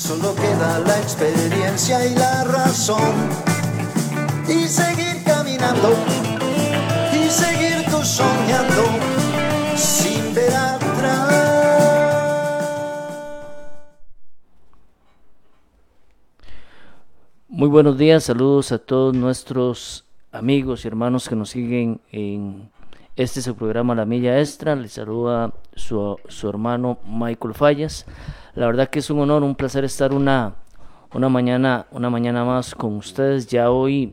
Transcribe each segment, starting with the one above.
Solo queda la experiencia y la razón. Y seguir caminando. Y seguir tú soñando. Sin ver atrás. Muy buenos días, saludos a todos nuestros amigos y hermanos que nos siguen en este es el programa La Milla Extra. Les saluda su, su hermano Michael Fallas. La verdad que es un honor, un placer estar una, una, mañana, una mañana más con ustedes. Ya hoy,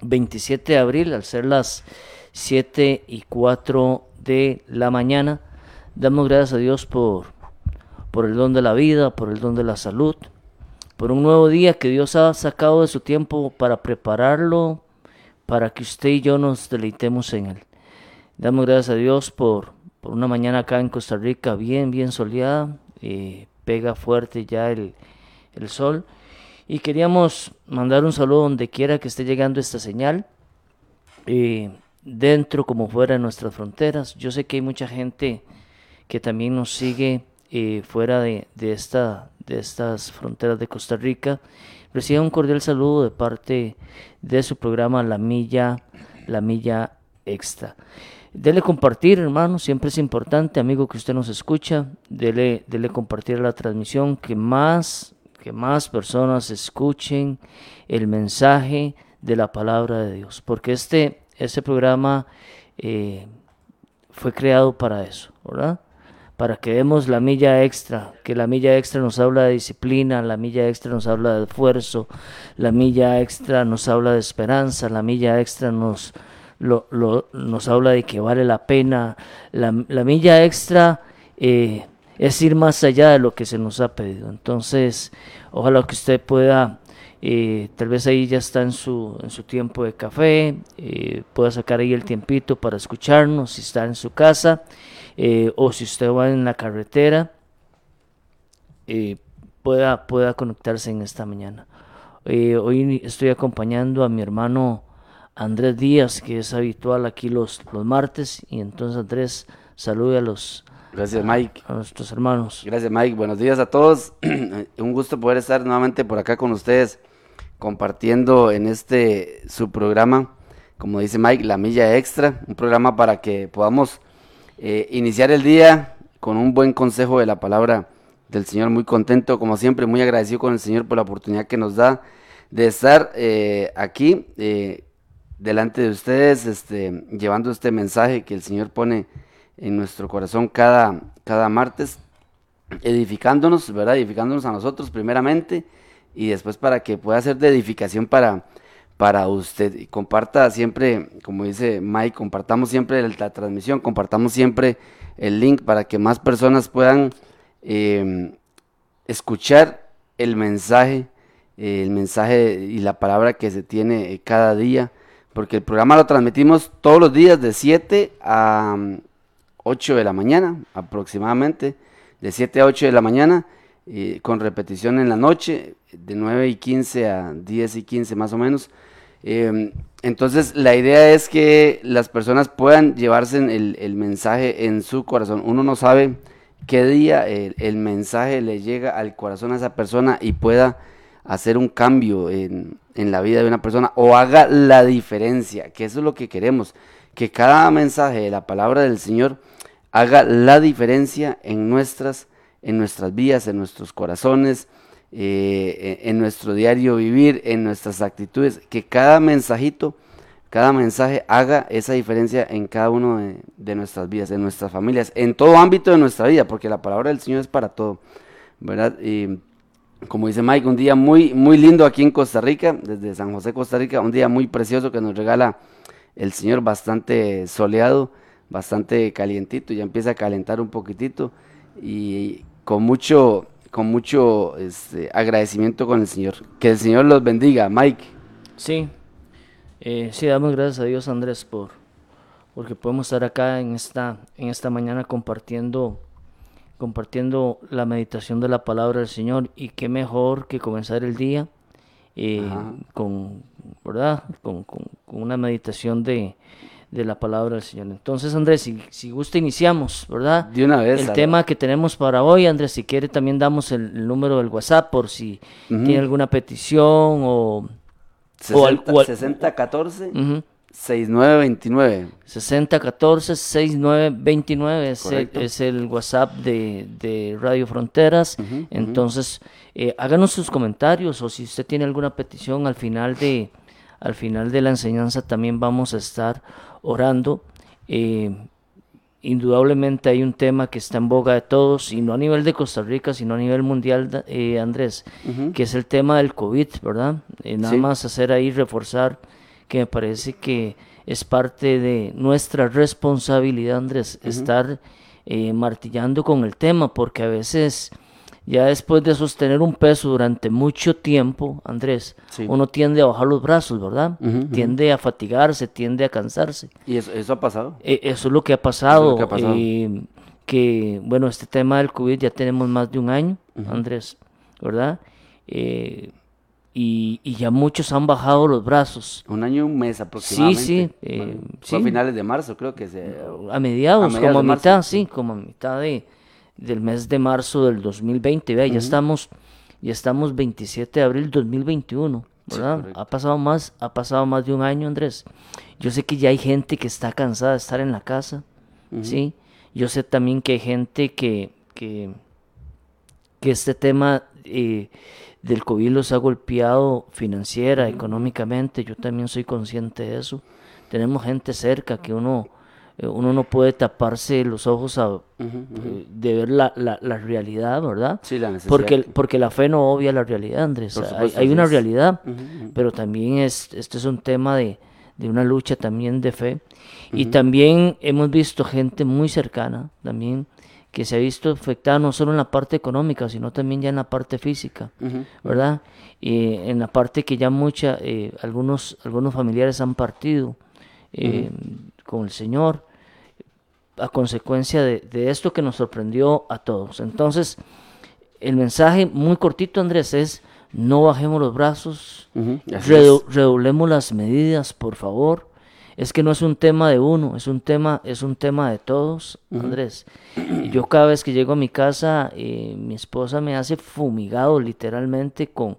27 de abril, al ser las 7 y 4 de la mañana, damos gracias a Dios por, por el don de la vida, por el don de la salud, por un nuevo día que Dios ha sacado de su tiempo para prepararlo, para que usted y yo nos deleitemos en él. Damos gracias a Dios por, por una mañana acá en Costa Rica bien, bien soleada, eh, pega fuerte ya el, sol. Y queríamos mandar un saludo donde quiera que esté llegando esta señal, eh, dentro como fuera de nuestras fronteras. Yo sé que hay mucha gente que también nos sigue eh, fuera de, esta, de estas fronteras de Costa Rica. Reciba un cordial saludo de parte de su programa La Milla, La Milla Extra. Dele compartir, hermano, siempre es importante, amigo que usted nos escucha, dele, dele compartir la transmisión, que más, que más personas escuchen el mensaje de la palabra de Dios, porque este, este programa eh, fue creado para eso, ¿verdad? Para que demos la milla extra, que la milla extra nos habla de disciplina, la milla extra nos habla de esfuerzo, la milla extra nos habla de esperanza, la milla extra nos lo, lo, nos habla de que vale la pena. La, milla extra eh, es ir más allá de lo que se nos ha pedido. Entonces, ojalá que usted pueda, eh, tal vez ahí ya está en su, en su tiempo de café, eh, pueda sacar ahí el tiempito para escucharnos si está en su casa o si usted va en la carretera, pueda, pueda conectarse en esta mañana. hoy estoy acompañando a mi hermano Andrés Díaz, que es habitual aquí los, los martes. Y entonces Andrés, salude a los... Gracias Mike. A nuestros hermanos. Gracias Mike, buenos días a todos. Un gusto poder estar nuevamente por acá con ustedes compartiendo en este su programa, como dice Mike, La Milla Extra, un programa para que podamos eh, iniciar el día con un buen consejo de la palabra del Señor, muy contento, como siempre, muy agradecido con el Señor por la oportunidad que nos da de estar eh, aquí. Eh, delante de ustedes, este, llevando este mensaje que el Señor pone en nuestro corazón cada, cada martes, edificándonos, ¿verdad? Edificándonos a nosotros primeramente y después para que pueda ser de edificación para, para usted. Y comparta siempre, como dice Mike, compartamos siempre la transmisión, compartamos siempre el link para que más personas puedan em, escuchar el mensaje, el mensaje y la palabra que se tiene cada día porque el programa lo transmitimos todos los días de 7 a 8 mm, de la mañana aproximadamente, de 7 a 8 de la mañana, con repetición en la noche, de 9 y 15 a 10 y 15 más o menos. Em, entonces la idea es que las personas puedan llevarse el, mensaje en su corazón. Uno no sabe qué día el mensaje le llega al corazón a esa persona y pueda hacer un cambio en, en la vida de una persona o haga la diferencia, que eso es lo que queremos, que cada mensaje de la palabra del Señor haga la diferencia en nuestras, en nuestras vidas, en nuestros corazones, eh, en nuestro diario vivir, en nuestras actitudes, que cada mensajito, cada mensaje haga esa diferencia en cada uno de, nuestras vidas, en nuestras familias, en todo ámbito de nuestra vida, porque la palabra del Señor es para todo, ¿verdad? Como dice Mike, un día muy, muy lindo aquí en Costa Rica, desde San José, Costa Rica, un día muy precioso que nos regala el Señor, bastante soleado, bastante calientito, ya empieza a calentar un poquitito y con mucho, con mucho este, agradecimiento con el Señor. Que el Señor los bendiga, Mike. Sí, eh, sí, damos gracias a Dios, Andrés, por porque podemos estar acá en esta, en esta mañana compartiendo, compartiendo la meditación de la palabra del Señor. Y qué mejor que comenzar el día eh, con, ¿verdad? Con, con- con una meditación de, de la palabra del Señor. Entonces, Andrés, si, si gusta, iniciamos, ¿verdad? De una vez. el tema que tenemos para hoy, Andrés, si quiere también damos el, el número del WhatsApp por si tiene alguna petición o... 60, o al- o al- 6014 Ujú. 6929. 6014-6929 es, el- es el WhatsApp de, de Radio Fronteras. Entonces, eh, háganos sus comentarios o si usted tiene alguna petición al final de, al final de la enseñanza también vamos a estar orando. Eh, indudablemente hay un tema que está en boga de todos, y no a nivel de Costa Rica, sino a nivel mundial, eh, Andrés, que es el tema del COVID, ¿verdad? Eh, nada Sí. más hacer ahí, reforzar, que me parece que es parte de nuestra responsabilidad, Andrés, estar eh, martillando con el tema, porque a veces, ya después de sostener un peso durante mucho tiempo, Andrés, Sí. uno tiende a bajar los brazos, ¿verdad? Tiende a fatigarse, tiende a cansarse. Y eso, eso ha pasado. Eh, eso es lo que ha pasado. que ha pasado. eh, que, bueno, este tema del COVID ya tenemos más de un año, Andrés, ¿verdad? Eh, y, y ya muchos han bajado los brazos. Un año y un mes aproximadamente. sí, eh, sí. a finales de marzo, creo que se. A mediados, A mediados como a marzo, mitad, sí. sí, como a mitad de, del mes de marzo del 2020. Vea, ya estamos, ya estamos 27 de abril 2021, ¿verdad? ha pasado más, ha pasado más de un año, Andrés. Yo sé que ya hay gente que está cansada de estar en la casa, ¿sí? Yo sé también que hay gente que, que, que este tema eh, del COVID los ha golpeado financiera, económicamente. Yo también soy consciente de eso. Tenemos gente cerca que uno, eh, uno no puede taparse los ojos a, eh, de ver la, la, la realidad, ¿verdad? Sí, la necesidad. Porque, porque la fe no obvia la realidad, Andrés. Hay, supuesto, hay una realidad, pero también es, este es un tema de, de una lucha también de fe. Y también hemos visto gente muy cercana, también, que se ha visto afectada no solo en la parte económica, sino también ya en la parte física. ¿verdad? Y en la parte que ya mucha, eh, algunos, algunos familiares han partido eh, con el Señor a consecuencia de, de esto que nos sorprendió a todos. Entonces, el mensaje muy cortito, Andrés, es no bajemos los brazos, redo- es. redoblemos las medidas, por favor. Es que no es un tema de uno, es un tema, es un tema de todos, Andrés. Y Yo cada vez que llego a mi casa, eh, mi esposa me hace fumigado literalmente con,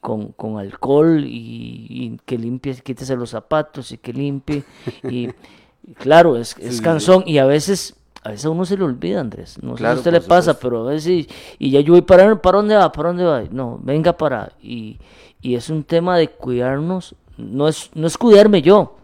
con, con alcohol y, y que limpie, quítese los zapatos y que limpie. Y, y claro, es, es cansón y a veces, a veces a uno se le olvida, Andrés. No sé si a usted le pasa, supuesto. pero a veces, y ya yo voy para, ¿para dónde va? ¿Para dónde va? No, venga para, y, y es un tema de cuidarnos, no es, no es cuidarme yo,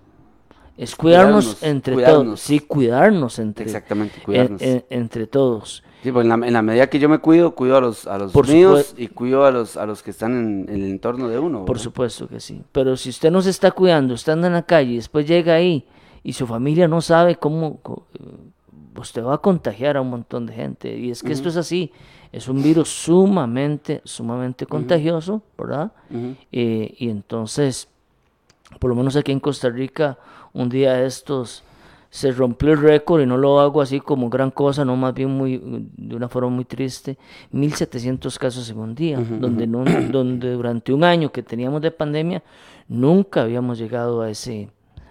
es cuidarnos, Cuidarnos, entre cuidarnos. todos, sí, cuidarnos entre, Exactamente, en- cuidarnos. en- entre todos. Sí, pues en la, en la medida que yo me cuido, cuido a los, a los Por míos y cuido a los, a los que están en, en el entorno de uno. Por ¿verdad? supuesto que sí. Pero si usted no se está cuidando, usted anda en la calle y después llega ahí y su familia no sabe cómo, co- eh, usted va a contagiar a un montón de gente. Y es que esto es así. Es un virus sumamente, sumamente contagioso, ¿verdad? Eh, y entonces, por lo menos aquí en Costa Rica, un día de estos se rompió el récord y no lo hago así como gran cosa, no más bien muy de una forma muy triste, 1700 casos en un día, donde no, donde durante un año que teníamos de pandemia nunca habíamos llegado a ese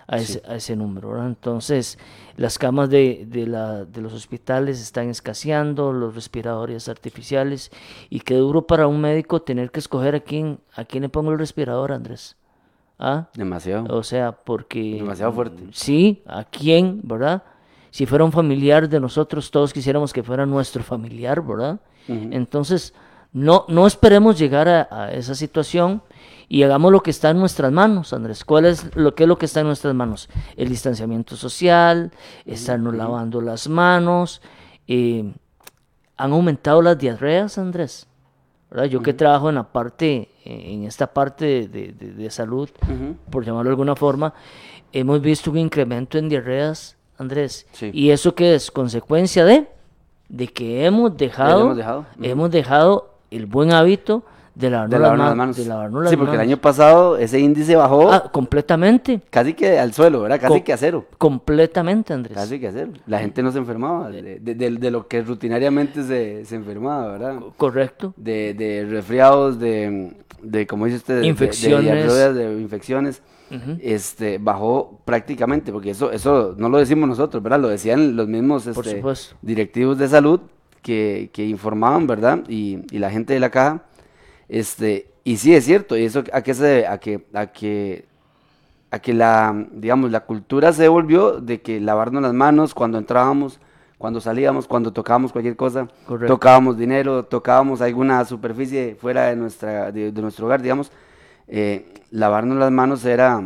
a ese, a ese número, ¿verdad? Entonces, las camas de, de, la, de los hospitales están escaseando, los respiradores artificiales, y qué duro para un médico tener que escoger a quién, a quién le pongo el respirador, Andrés. ¿Ah? Demasiado. O sea, porque... Demasiado fuerte. Sí, ¿a quién, verdad? Si fuera un familiar de nosotros, todos quisiéramos que fuera nuestro familiar, ¿verdad? Entonces, no, no esperemos llegar a, a esa situación y hagamos lo que está en nuestras manos, Andrés. ¿Cuál es lo que es lo que está en nuestras manos? El distanciamiento social, estarnos lavando las manos. eh, han aumentado las diarreas, Andrés. ¿Verdad? Yo que trabajo en la parte, en esta parte de, de- salud, por llamarlo de alguna forma, hemos visto un incremento en diarreas, Andrés. Sí. ¿Y eso qué es? Consecuencia de, de que hemos dejado, hemos dejado. Hemos dejado el buen hábito de lavarnos, de lavarnos las manos. de lavarnos las sí, porque el año pasado ese índice bajó Ah, completamente, casi que al suelo, ¿verdad? Casi Co- que a cero. completamente, Andrés. Casi que a cero. La gente no se enfermaba de, de- de- lo que rutinariamente se, se enfermaba, ¿verdad? Correcto. De, de resfriados, de, de, como dice usted, de- Infecciones. de, infecciones. Ujú. Este, bajó prácticamente, porque eso, eso no lo decimos nosotros, ¿verdad? Lo decían los mismos este, directivos de salud que, que informaban, ¿verdad? Y, y la gente de la caja. Este, y sí es cierto, y eso a qué se debe, a que, a que, a que la, digamos, la cultura se volvió de que lavarnos las manos cuando entrábamos, cuando salíamos, cuando tocábamos cualquier cosa, Correcto. tocábamos dinero, tocábamos alguna superficie fuera de nuestra, de, de nuestro hogar, digamos, eh, lavarnos las manos era,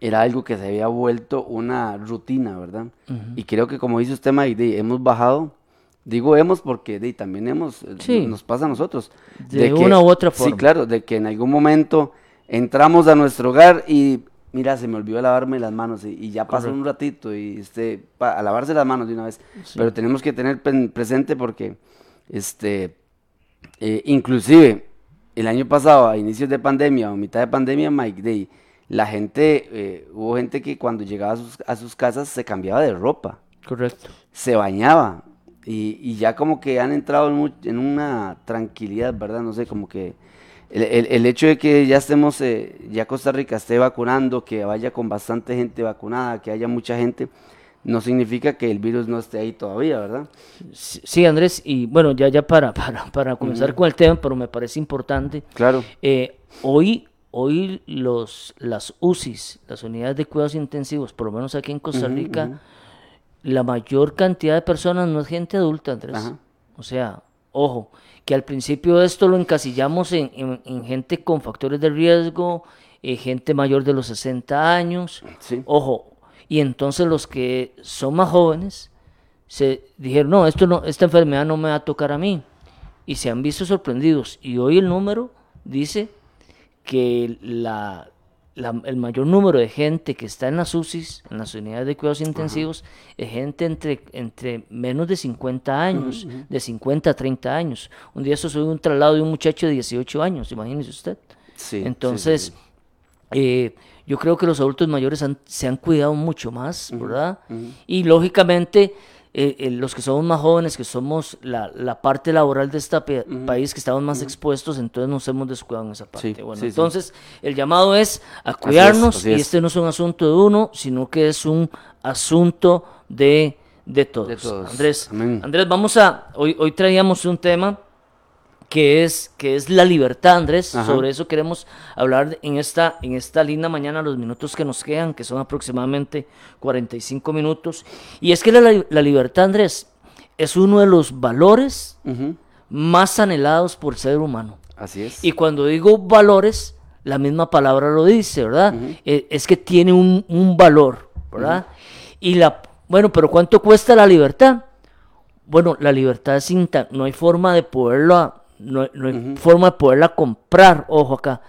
era algo que se había vuelto una rutina, ¿verdad? Y creo que como dice usted, Mike, hemos bajado, digo hemos porque de, también hemos, eh, Sí. nos pasa a nosotros. De una u otra Sí, forma. claro, de que en algún momento entramos a nuestro hogar y mira, se me olvidó lavarme las manos y, y ya pasó un ratito y este, pa- a lavarse las manos de una vez. Pero tenemos que tener presente porque, este, eh, inclusive el año pasado, a inicios de pandemia o mitad de pandemia, Mike Day, la gente, eh, hubo gente que cuando llegaba a sus, a sus casas se cambiaba de ropa, Correcto. se bañaba y, y ya como que han entrado en, una tranquilidad, ¿verdad? No sé, como que el, el- el hecho de que ya estemos, eh, ya Costa Rica esté vacunando, que vaya con bastante gente vacunada, que haya mucha gente, no significa que el virus no esté ahí todavía, ¿verdad? Sí, Andrés, y bueno, ya, ya para, para, para comenzar con el tema, pero me parece importante. Claro. eh, hoy, hoy los, las UCIs, las unidades de cuidados intensivos, por lo menos aquí en Costa Rica. La mayor cantidad de personas no es gente adulta, Andrés. Ajá. O sea, ojo, que al principio esto lo encasillamos en, en- en gente con factores de riesgo, eh, gente mayor de los 60 años. Sí. Ojo, y entonces los que son más jóvenes se dijeron, no, esto no, esta enfermedad no me va a tocar a mí. Y se han visto sorprendidos. Y hoy el número dice que la, la- el mayor número de gente que está en las UCIs, en las unidades de cuidados intensivos, es gente entre, entre menos de 50 años, de 50 a 30 años. Un día eso soy un traslado de un muchacho de 18 años, imagínese usted. Sí, sí, Entonces, sí, eh, yo creo que los adultos mayores han- se han cuidado mucho más, ¿verdad? Y lógicamente, eh, eh, los que somos más jóvenes, que somos la, la parte laboral de este pe- país, que estamos más expuestos, entonces nos hemos descuidado en esa parte. Sí, bueno, sí, sí. entonces, el llamado es a cuidarnos así y es. este no es un asunto de uno, sino que es un asunto de, de todos. De todos. Andrés, Amén. Andrés, vamos a, hoy, hoy traíamos un tema que es, que es la libertad, Andrés. Ajá. Sobre eso queremos hablar en esta, en esta linda mañana, los minutos que nos quedan, que son aproximadamente 45 minutos. Y es que la, la libertad, Andrés, es uno de los valores más anhelados por el ser humano. Así es. Y cuando digo valores, la misma palabra lo dice, ¿verdad? Eh, es que tiene un, un valor, ¿verdad? Y la, bueno, pero ¿cuánto cuesta la libertad? Bueno, la libertad es no hay forma de poderla, no, no hay forma de poderla comprar, ojo acá,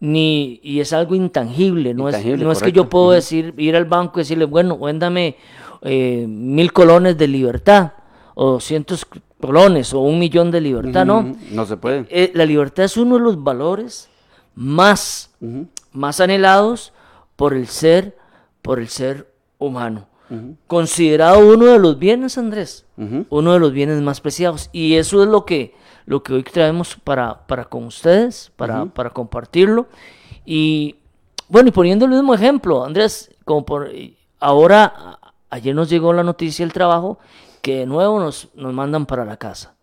ni, y es algo intangible, no, Intangible, es, no es que yo puedo decir, ir al banco y decirle, bueno, véndame eh, mil colones de libertad, o 200 colones, o un millón de libertad, ¿no? No se puede. Eh, la libertad es uno de los valores más, más anhelados por el ser, por el ser humano. Considerado uno de los bienes, Andrés, uno de los bienes más preciados. Y eso es lo que, lo que hoy traemos para, para con ustedes, para, para compartirlo. Y bueno, y poniendo el mismo ejemplo, Andrés, como por ahora, ayer nos llegó la noticia del trabajo que de nuevo nos, nos mandan para la casa,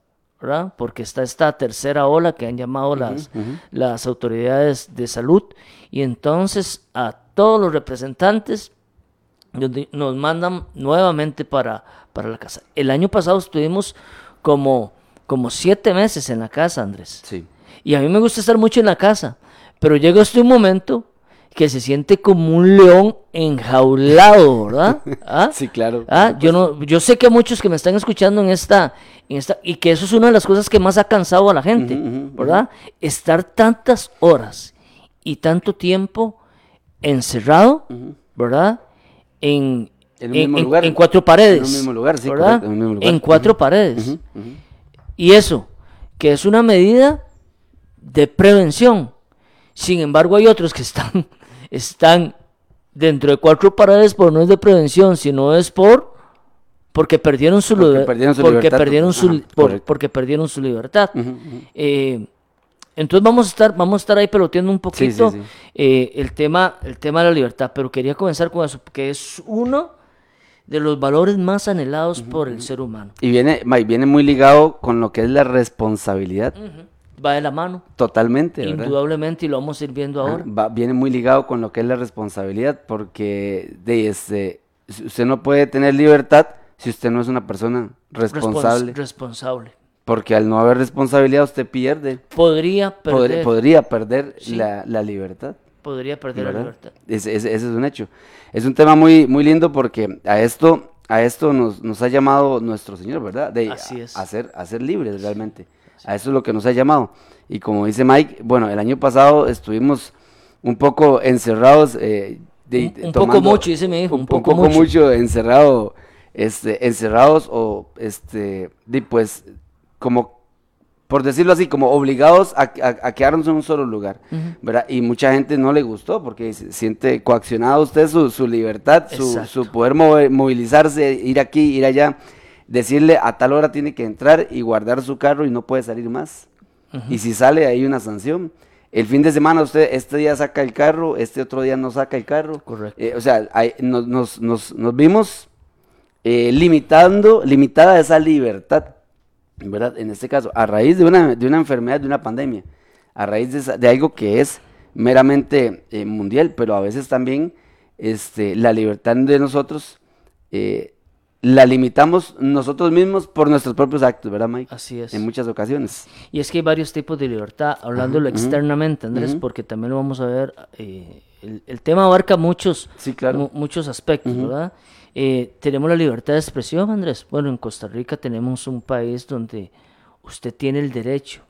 ¿verdad? Porque está esta tercera ola que han llamado las, las autoridades de salud. Y entonces a todos los representantes nos mandan nuevamente para, para la casa. El año pasado estuvimos como, como siete meses en la casa, Andrés. Sí. Y a mí me gusta estar mucho en la casa, pero llega este un momento que se siente como un león enjaulado, ¿verdad? ¿Ah? Sí, claro. Ah, yo no, yo sé que muchos que me están escuchando en esta, en esta, y que eso es una de las cosas que más ha cansado a la gente, ¿verdad? Estar tantas horas y tanto tiempo encerrado, ¿verdad? En, En lugar. cuatro paredes. En un mismo lugar, sí, ¿verdad? correcto, en un mismo lugar. En cuatro paredes. Y eso, que es una medida de prevención. Sin embargo, hay otros que están, están dentro de cuatro paredes, pero no es de prevención, sino es por porque perdieron su, Porque perdieron su porque libertad. perdieron su, Ajá, por- porque perdieron su libertad. Eh, entonces vamos a estar, vamos a estar ahí peloteando un Sí, sí, poquito sí. eh, el tema, el tema de la libertad, pero quería comenzar con eso, porque es uno de los valores más anhelados por el ser humano. Y viene, viene muy ligado con lo que es la responsabilidad. Va de la mano, Totalmente, ¿verdad? indudablemente, y lo vamos a ir viendo Ajá, ahora. va- viene muy ligado con lo que es la responsabilidad, porque de este, usted no puede tener libertad si usted no es una persona Respons- responsable, responsable. porque al no haber responsabilidad usted pierde, Podría perder, podría perder Sí. la, la libertad. Podría perder la libertad. Ese, ese- ese es un hecho. Es un tema muy, muy lindo porque a esto, a esto nos, nos ha llamado nuestro Señor, ¿verdad? De Así es. A, a ser, a ser libres realmente. A eso es lo que nos ha llamado. Y como dice Mike, bueno, el año pasado estuvimos un poco encerrados. eh, de- Un- un poco mucho, dice mi hijo, Un, un poco, poco mucho. mucho encerrado, este, encerrados o, este, de, pues, como por decirlo así, como obligados a, a- a quedarnos en un solo lugar, ¿verdad? Y mucha gente no le gustó porque se siente coaccionado usted su, su libertad, su, poder mover- movilizarse, ir aquí, ir allá, decirle a tal hora tiene que entrar y guardar su carro y no puede salir más. Y si sale hay una sanción. El fin de semana usted este día saca el carro, este otro día no saca el carro. Correcto. Eh, o sea, hay- nos, nos, nos, nos vimos eh, limitando, limitada esa libertad, ¿verdad? En este caso, a raíz de una, de una enfermedad, de una pandemia, a raíz de, de algo que es meramente eh, mundial, pero a veces también este, la libertad de nosotros eh, la limitamos nosotros mismos por nuestros propios actos, ¿verdad, Mike? Así es. En muchas ocasiones. Y es que hay varios tipos de libertad, hablándolo externamente, Andrés, porque también lo vamos a ver. eh, el, el tema abarca muchos, Sí, claro. mu- muchos aspectos, ¿verdad? Eh, tenemos la libertad de expresión, Andrés. Bueno, en Costa Rica tenemos un país donde usted tiene el derecho,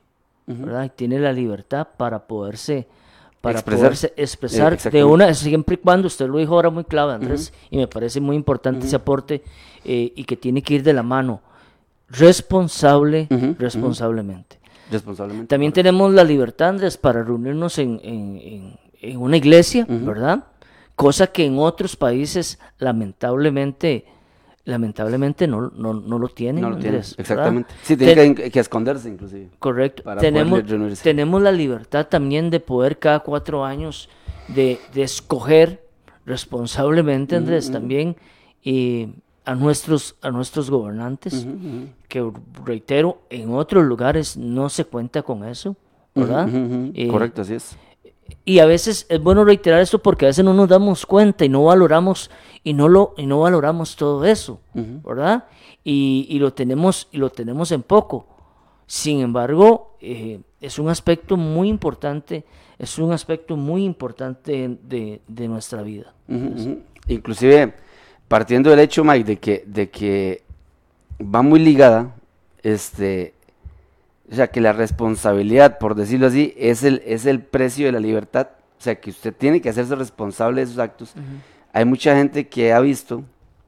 ¿verdad? Y tiene la libertad para poderse para Expresar. poderse Eh, expresar de exactamente. una, siempre y cuando, usted lo dijo ahora muy clave, Andrés, y me parece muy importante ese aporte eh, y que tiene que ir de la mano, responsable, responsablemente. Responsablemente. También tenemos la libertad, Andrés, para reunirnos en, en- en- en una iglesia, ¿verdad? Cosa que en otros países lamentablemente, lamentablemente no, no, no lo tienen, No lo tiene, Andrés, ¿verdad? exactamente. Sí, tiene Ten- que, que esconderse inclusive. Correcto. para Tenemos, tenemos la libertad también de poder cada cuatro años de, de escoger responsablemente, Andrés, también eh, a, nuestros, a nuestros gobernantes, que reitero, en otros lugares no se cuenta con eso, ¿verdad? Eh, Correcto, así es. Y a veces es bueno reiterar esto porque a veces no nos damos cuenta y no valoramos y no lo y no valoramos todo eso, ¿verdad? Y, y lo tenemos y lo tenemos en poco. Sin embargo, eh, es un aspecto muy importante, es un aspecto muy importante de, de nuestra vida. Ujú. Inclusive, partiendo del hecho, Mike, de que, de que va muy ligada, este, o sea, que la responsabilidad, por decirlo así, es el, es el precio de la libertad. O sea, que usted tiene que hacerse responsable de sus actos. Hay mucha gente que ha visto,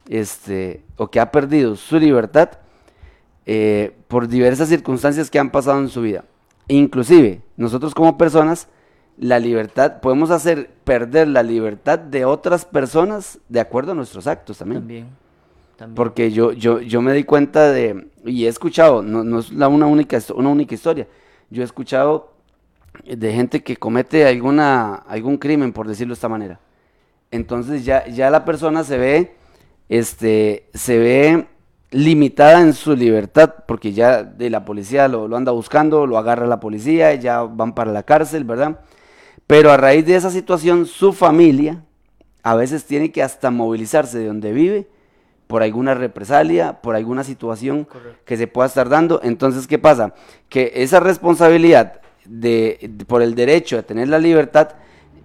este, o que ha perdido su libertad eh, por diversas circunstancias que han pasado en su vida. Inclusive, nosotros como personas, la libertad, podemos hacer perder la libertad de otras personas de acuerdo a nuestros actos también. También. Porque yo, yo, yo me di cuenta de, y he escuchado, no, no es la una, única, una única historia, yo he escuchado de gente que comete alguna, algún crimen, por decirlo de esta manera. Entonces ya, ya la persona se ve, este, se ve limitada en su libertad, porque ya de la policía lo, lo anda buscando, lo agarra la policía, ya van para la cárcel, ¿verdad? Pero a raíz de esa situación, su familia a veces tiene que hasta movilizarse de donde vive por alguna represalia, por alguna situación que se pueda estar dando. Entonces, ¿qué pasa? Que esa responsabilidad de, de- por el derecho de tener la libertad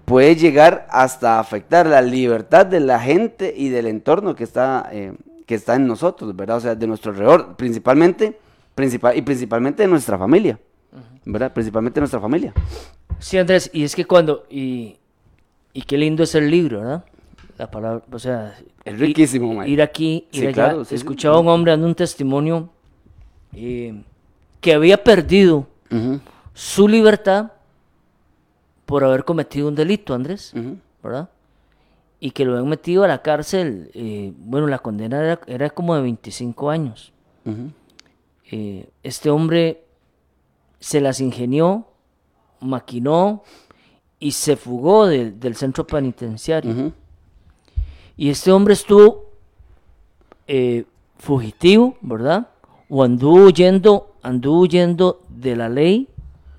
puede llegar hasta afectar la libertad de la gente y del entorno que está, eh, que está en nosotros, ¿verdad? O sea, de nuestro alrededor, principalmente, principal, y principalmente de nuestra familia, ¿verdad? Principalmente de nuestra familia. Sí, Andrés, y es que cuando, y, y qué lindo es el libro, ¿verdad? La palabra, o sea, Es riquísimo, ir aquí, ir Sí, allá. claro, sí, sí. Escuchaba a un hombre dando un testimonio eh, que había perdido su libertad por haber cometido un delito, Andrés. ¿verdad? Y que lo habían metido a la cárcel, eh, bueno, la condena era, era como de 25 años. Eh, este hombre se las ingenió, maquinó y se fugó del centro penitenciario. Y este hombre estuvo eh, fugitivo, ¿verdad? O anduvo huyendo, anduvo huyendo de la ley,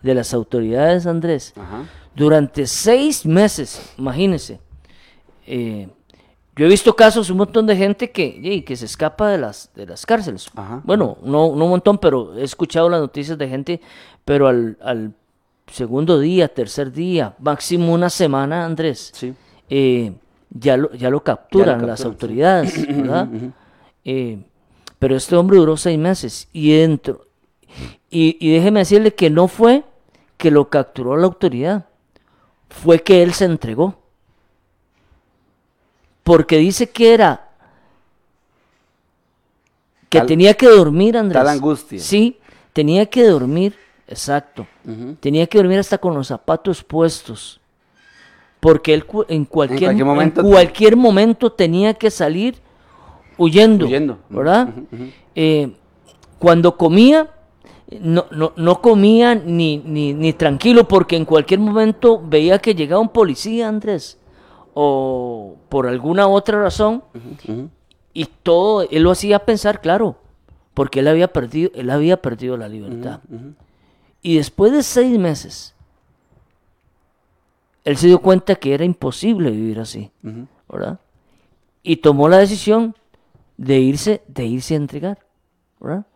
de las autoridades, Andrés, Ajá. durante seis meses, imagínense. Eh, yo he visto casos, un montón de gente que, que se escapa de las, de las cárceles. Ajá. Bueno, no, no un montón, pero he escuchado las noticias de gente, pero al, al segundo día, tercer día, máximo una semana, Andrés, Sí. eh, ya, lo, ya lo capturan las autoridades, ¿verdad? Eh, pero este hombre duró seis meses y dentro. Y, y déjeme decirle que no fue que lo capturó la autoridad, fue que él se entregó. Porque dice que era que Tal- tenía que dormir, Andrés. tal angustia. Sí, tenía que dormir, exacto. Tenía que dormir hasta con los zapatos puestos. Porque él en cualquier, cualquier en momento- cualquier momento tenía que salir huyendo. Huyendo. ¿Verdad? Eh, cuando comía, no, no, no comía ni, ni, ni tranquilo porque en cualquier momento veía que llegaba un policía, Andrés. O por alguna otra razón. Y todo, él lo hacía pensar, claro, porque él había perdido, él había perdido la libertad. Y después de seis meses, él se dio cuenta que era imposible vivir así. ¿verdad? Y tomó la decisión de irse, de irse a entregar, ¿verdad?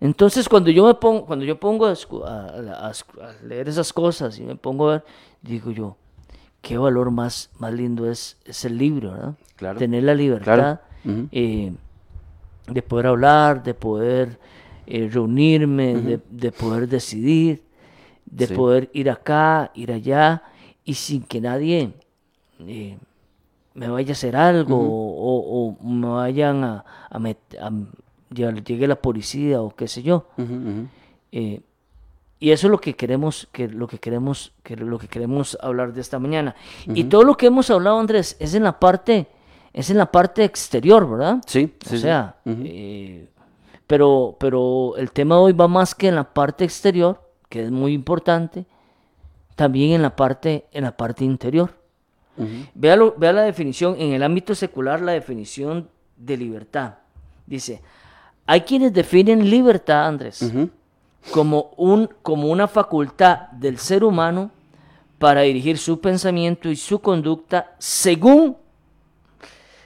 Entonces cuando yo me pongo, cuando yo pongo a, a- a- a leer esas cosas y me pongo a ver, digo yo, qué valor más, más lindo es, es el libro, ¿verdad? Claro. Tener la libertad Claro. Eh, de poder hablar, de poder eh, reunirme, de, de poder decidir, de Sí. poder ir acá, ir allá, y sin que nadie eh, me vaya a hacer algo o, o me vayan a, a, a- llegue la policía o qué sé yo. Eh, y eso es lo que queremos, que lo que queremos, que lo que queremos hablar de esta mañana. Y todo lo que hemos hablado, Andrés, es en la parte, es en la parte exterior, ¿verdad? Sí, o sí, sí. sea, eh, pero, pero el tema de hoy va más que en la parte exterior, que es muy importante, también en la parte, en la parte interior. Vea, lo- vea la definición, en el ámbito secular, la definición de libertad. Dice, hay quienes definen libertad, Andrés, como, un, como una facultad del ser humano para dirigir su pensamiento y su conducta según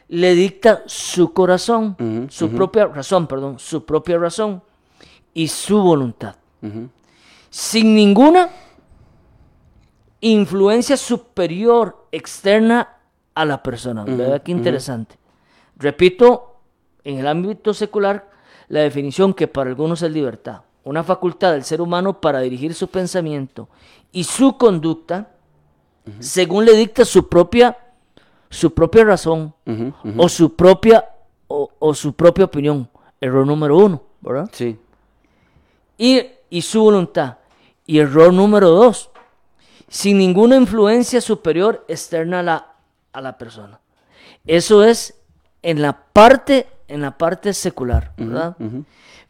le dicta su corazón, su propia razón, perdón, su propia razón y su voluntad, sin ninguna influencia superior externa a la persona. ¿Verdad qué interesante? Repito, en el ámbito secular, la definición que para algunos es libertad, una facultad del ser humano para dirigir su pensamiento y su conducta según le dicta su propia su propia razón o su propia o, o su propia opinión. Error número uno, ¿verdad? Sí. y, y su voluntad. Y error número dos, sin ninguna influencia superior externa a la, a la persona. Eso es en la parte, en la parte secular, ¿verdad?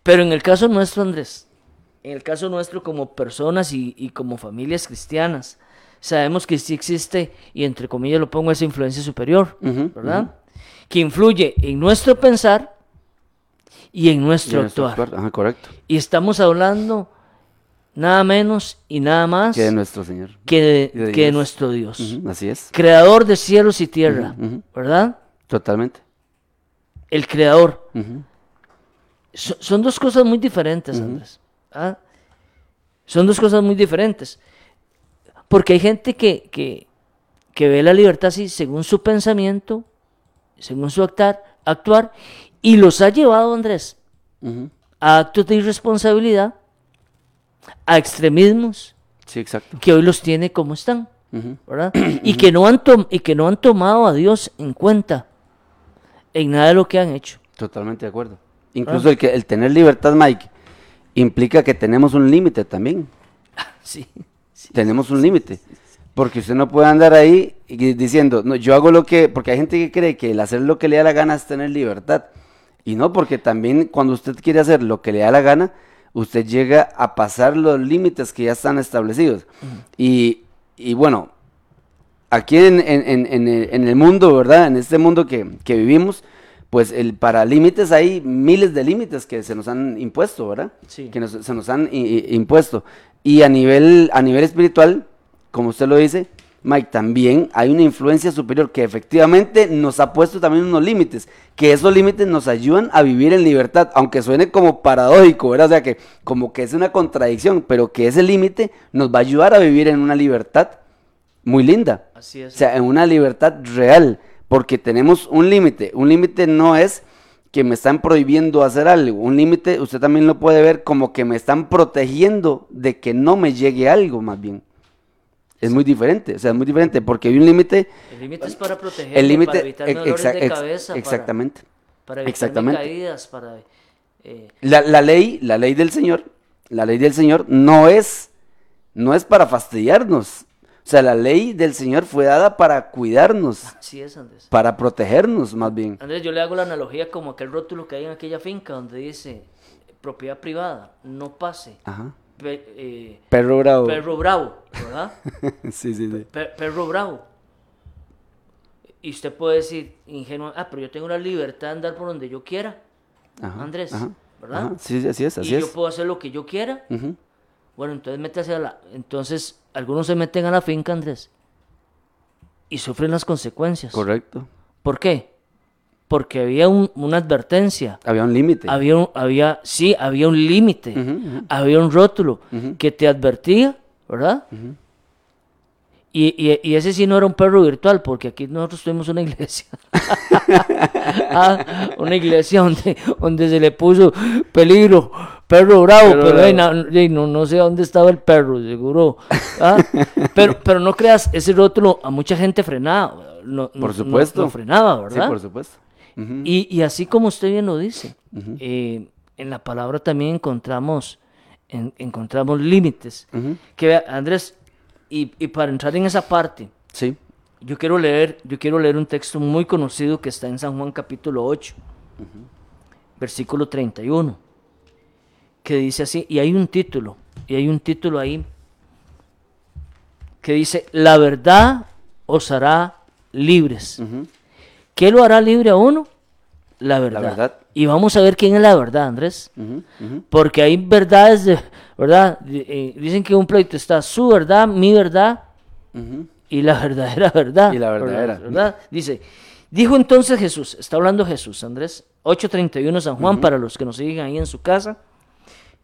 Pero en el caso nuestro, Andrés, en el caso nuestro como personas y, y como familias cristianas, sabemos que sí existe, y entre comillas lo pongo, esa influencia superior, ¿verdad? Que influye en nuestro pensar y en nuestro Y nuestro actuar. actuar. Ajá, correcto. Y estamos hablando nada menos y nada más Que de nuestro Señor. que de, que de nuestro Dios. Así es. Creador de cielos y tierra. ¿verdad? Totalmente. El creador. So- son dos cosas muy diferentes, Andrés. ¿ah? Son dos cosas muy diferentes. Porque hay gente que, que, que ve la libertad así según su pensamiento, según su actuar, actuar, y los ha llevado, Andrés, a actos de irresponsabilidad, a extremismos, Sí, exacto. que hoy los tiene como están, y, que no han y que no han tomado a Dios en cuenta en nada de lo que han hecho. Totalmente de acuerdo. Incluso el, que, el tener libertad, Mike, implica que tenemos un límite también. Sí. sí. tenemos un límite. Porque usted no puede andar ahí diciendo, no, yo hago lo que, porque hay gente que cree que el hacer lo que le da la gana es tener libertad. Y no, porque también cuando usted quiere hacer lo que le da la gana, usted llega a pasar los límites que ya están establecidos. y, y bueno, aquí en, en- en- en el, en el mundo, ¿verdad? En este mundo que, que vivimos, pues el, para límites hay miles de límites que se nos han impuesto, ¿verdad? Sí. Que nos- se nos han i- impuesto. Y a nivel, a nivel espiritual, como usted lo dice, Mike, también hay una influencia superior que efectivamente nos ha puesto también unos límites, que esos límites nos ayudan a vivir en libertad, aunque suene como paradójico, ¿verdad? O sea que como que es una contradicción, pero que ese límite nos va a ayudar a vivir en una libertad muy linda. Así es. O sea, en una libertad real, porque tenemos un límite. Un límite no es que me están prohibiendo hacer algo. Un límite, usted también lo puede ver como que me están protegiendo de que no me llegue algo, más bien. Es muy diferente, o sea, es muy diferente, porque hay un límite, el límite es para proteger, el límite, para evitar dolores exa- de ex- cabeza, para- exactamente. para, evitar exactamente. caídas, para... eh, La, la ley, la ley del Señor, la ley del Señor no es, no es para fastidiarnos. O sea, la ley del Señor fue dada para cuidarnos, así es, Andrés. para protegernos más bien. Andrés, yo le hago la analogía como aquel rótulo que hay en aquella finca donde dice propiedad privada, no pase, Ajá. Pe- eh, Perro bravo. perro bravo, ¿verdad? sí, sí, sí. Per- perro bravo. Y usted puede decir, ingenuo, ah, pero yo tengo la libertad de andar por donde yo quiera, Ajá, Andrés, ajá, ¿verdad? ajá. Sí, sí, así es, así y es. yo puedo hacer lo que yo quiera. Bueno, entonces métase a la... Entonces, algunos se meten a la finca, Andrés, y sufren las consecuencias. Correcto. ¿Por qué? Porque había un- una advertencia. Había un límite. Había, un- había, sí, había un límite, había un rótulo que te advertía, ¿verdad? y, y- y ese sí no era un perro virtual, porque aquí nosotros tuvimos una iglesia. Ah, una iglesia donde, donde se le puso peligro, perro bravo, pero ay, no, no sé dónde estaba el perro, seguro. Ah, Pero, pero no creas, ese rótulo a mucha gente frenaba. no- no- Por supuesto. no frenaba, Sí, ¿verdad? por supuesto. Y, y así como usted bien lo dice, eh, en la palabra también encontramos, en- encontramos límites. Que Andrés, y, y para entrar en esa parte, Sí. yo quiero leer, yo quiero leer un texto muy conocido que está en San Juan capítulo 8, versículo 31, que dice así, y hay un título, y hay un título ahí que dice, la verdad os hará libres. Ujú. ¿Qué lo hará libre a uno? La verdad. verdad. Y vamos a ver quién es la verdad, Andrés. Porque hay verdades, de, ¿verdad? Eh, dicen que un pleito está su verdad, mi verdad y la verdadera verdad. Y la verdadera. ¿verdad? Dice, dijo entonces Jesús, está hablando Jesús, Andrés, 8.31 San Juan, para los que nos siguen ahí en su casa.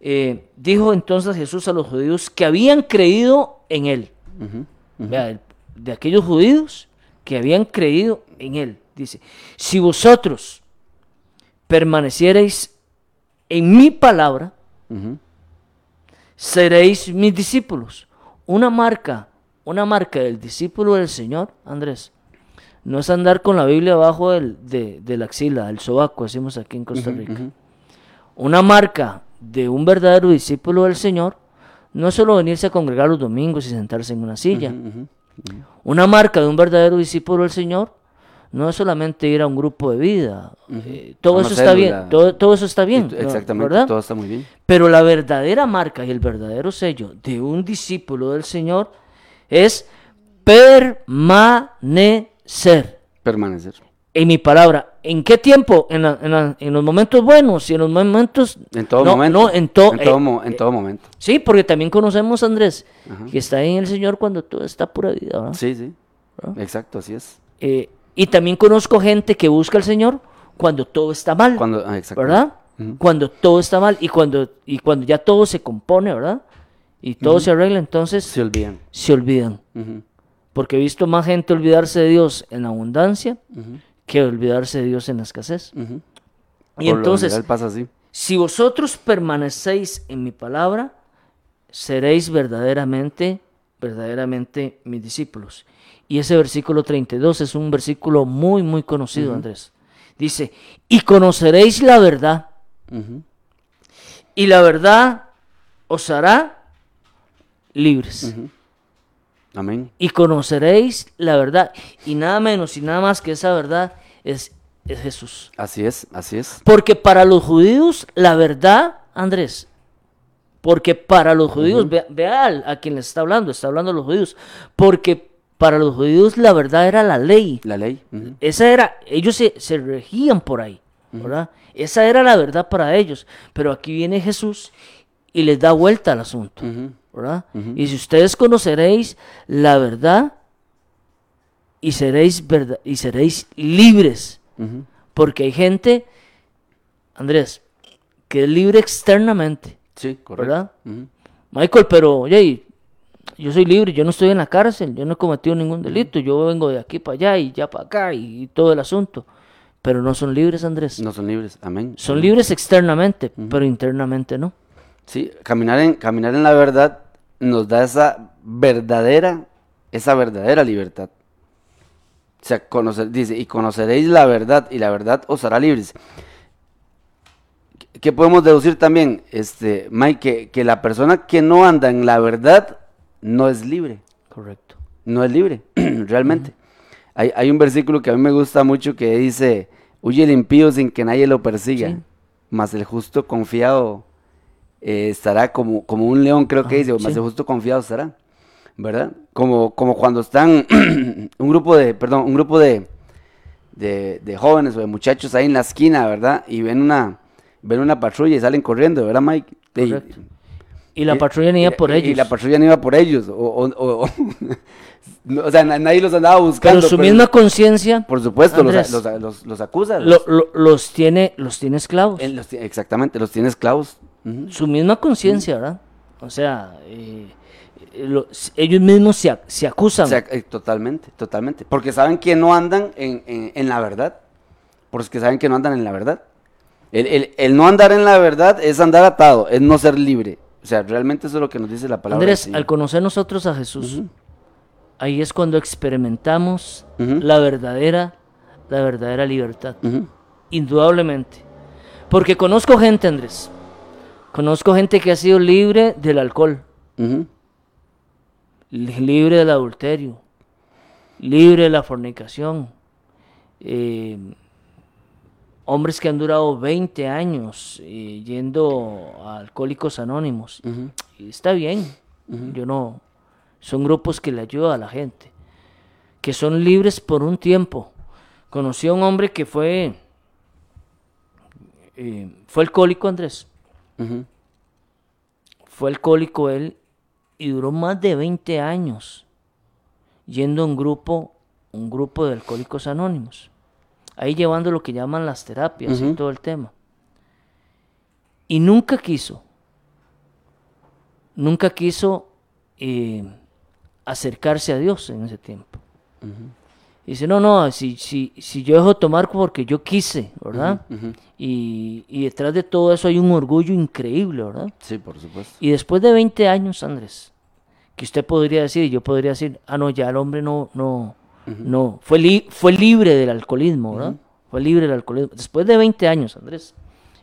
Eh, dijo entonces Jesús a los judíos que habían creído en él. Vea, de aquellos judíos que habían creído en él. Dice, si vosotros permaneciereis en mi palabra, seréis mis discípulos. Una marca, una marca del discípulo del Señor, Andrés, no es andar con la Biblia abajo del, de, de la axila, del sobaco, decimos aquí en Costa Rica. Una marca de un verdadero discípulo del Señor no es solo venirse a congregar los domingos y sentarse en una silla. Una marca de un verdadero discípulo del Señor no es solamente ir a un grupo de vida. eh, todo eso está bien, todo, todo eso está bien. Exactamente, ¿verdad? todo está muy bien. Pero la verdadera marca y el verdadero sello de un discípulo del Señor es permanecer Permanecer. en mi palabra. ¿En qué tiempo? En, la- en la- en los momentos buenos y en los momentos... En todo no, momento. No, en, to- en, todo, eh, mo- en todo momento. Sí, porque también conocemos a Andrés, Ajá. que está en el Señor cuando todo está pura vida. ¿verdad? Sí, sí. Exacto, así es. Eh, y también conozco gente que busca al Señor cuando todo está mal, Cuando, ah. ¿verdad? Cuando todo está mal y cuando, y cuando ya todo se compone, ¿verdad? Y todo se arregla, entonces Se olvidan. se olvidan. Porque he visto más gente olvidarse de Dios en la abundancia que olvidarse de Dios en la escasez. Y Por entonces, pasa así. si vosotros permanecéis en mi palabra, seréis verdaderamente, verdaderamente mis discípulos. Y ese versículo 32 es un versículo muy, muy conocido, Andrés. Dice, y conoceréis la verdad, y la verdad os hará libres. Amén. Y conoceréis la verdad. Y nada menos y nada más que esa verdad es, es Jesús. Así es, así es. Porque para los judíos la verdad, Andrés, porque para los judíos, vea, vea a quien les está hablando, está hablando a los judíos, porque para los judíos la verdad era la ley. La ley. Esa era, ellos se, se regían por ahí, ¿verdad? Esa era la verdad para ellos. Pero aquí viene Jesús y les da vuelta al asunto. ¿verdad? Y si ustedes conoceréis la verdad y seréis verdad y seréis libres, porque hay gente, Andrés, que es libre externamente, Sí, correcto. ¿verdad? Michael, pero oye, yo soy libre, yo no estoy en la cárcel, yo no he cometido ningún delito, yo vengo de aquí para allá y ya para acá y, todo el asunto. Pero no son libres, Andrés. No son libres. Amén. Son Amén. libres externamente, pero internamente no. Sí, caminar en, caminar en la verdad nos da esa verdadera, esa verdadera libertad. O sea, conocer, dice, y conoceréis la verdad, y la verdad os hará libres. ¿Qué podemos deducir también, este, Mike? Que, que la persona que no anda en la verdad no es libre. Correcto. no es libre, realmente. hay, hay un versículo que a mí me gusta mucho que dice, huye el impío sin que nadie lo persiga, Sí. mas el justo confiado eh, estará como, como un león, creo que dice, mas sí. el justo confiado estará, ¿verdad? Como, como cuando están un grupo de, perdón, un grupo de, de, de jóvenes o de muchachos ahí en la esquina, ¿verdad? Y ven una, ven una patrulla y salen corriendo, ¿verdad, Mike? Correcto. Y la patrulla ni iba por ellos. Y la patrulla no iba por ellos. O, o, o- o- no, o sea, na- nadie los andaba buscando. pero su misma conciencia, Por supuesto, los, Andrés, los, los, los acusa. lo- los- lo- los, tiene, los tiene esclavos. exactamente, los tiene esclavos. Su misma conciencia, ¿verdad? O sea, eh, lo- ellos mismos se, ac- se acusan. O sea, eh, totalmente, totalmente. Porque saben que no andan en, en, en la verdad. Porque saben que no andan en la verdad. El, el- el no andar en la verdad es andar atado, es no ser libre. O sea, realmente eso es lo que nos dice la palabra. Andrés, al conocer nosotros a Jesús, ahí es cuando experimentamos la verdadera, la verdadera libertad. Indudablemente. Porque conozco gente, Andrés. Conozco gente que ha sido libre del alcohol, libre del adulterio, libre de la fornicación. eh, hombres que han durado 20 años eh, yendo a Alcohólicos Anónimos. Y está bien. Yo no. Son grupos que le ayudan a la gente. Que son libres por un tiempo. Conocí a un hombre que fue. eh, fue alcohólico, Andrés. Fue alcohólico él y duró más de 20 años yendo a un grupo, un grupo de alcohólicos anónimos. Ahí llevando lo que llaman las terapias y todo el tema. Y nunca quiso, nunca quiso eh, acercarse a Dios en ese tiempo. Dice, no, no, si, si, si yo dejo de tomar porque yo quise, ¿verdad? Y detrás de todo eso hay un orgullo increíble, ¿verdad? Sí, por supuesto. Y después de 20 años, Andrés, que usted podría decir, y yo podría decir, ah, no, ya el hombre no, no, no, fue, li- fue libre del alcoholismo, ¿verdad? Fue libre del alcoholismo. Después de 20 años, Andrés.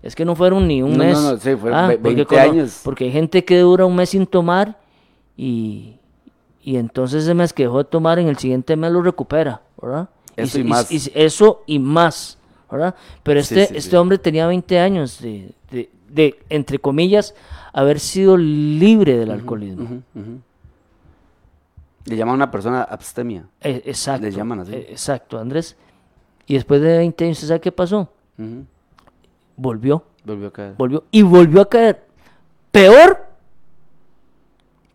Es que no fueron ni un No, no, mes. no, sí, fueron Ah, ve- porque 20 cono- años. Porque hay gente que dura un mes sin tomar y, y entonces ese mes que dejó de tomar, en el siguiente mes lo recupera, ¿verdad? Eso y más. y- eso y más, ¿verdad? Pero este, sí, este hombre tenía 20 años de, de, de, entre comillas, haber sido libre del alcoholismo. Le llaman a una persona abstemia. Eh, exacto. Les llaman así. eh, exacto, Andrés. Y después de 20 años, ¿usted ¿sabe qué pasó? Volvió, Volvió a caer. volvió y volvió a caer. Peor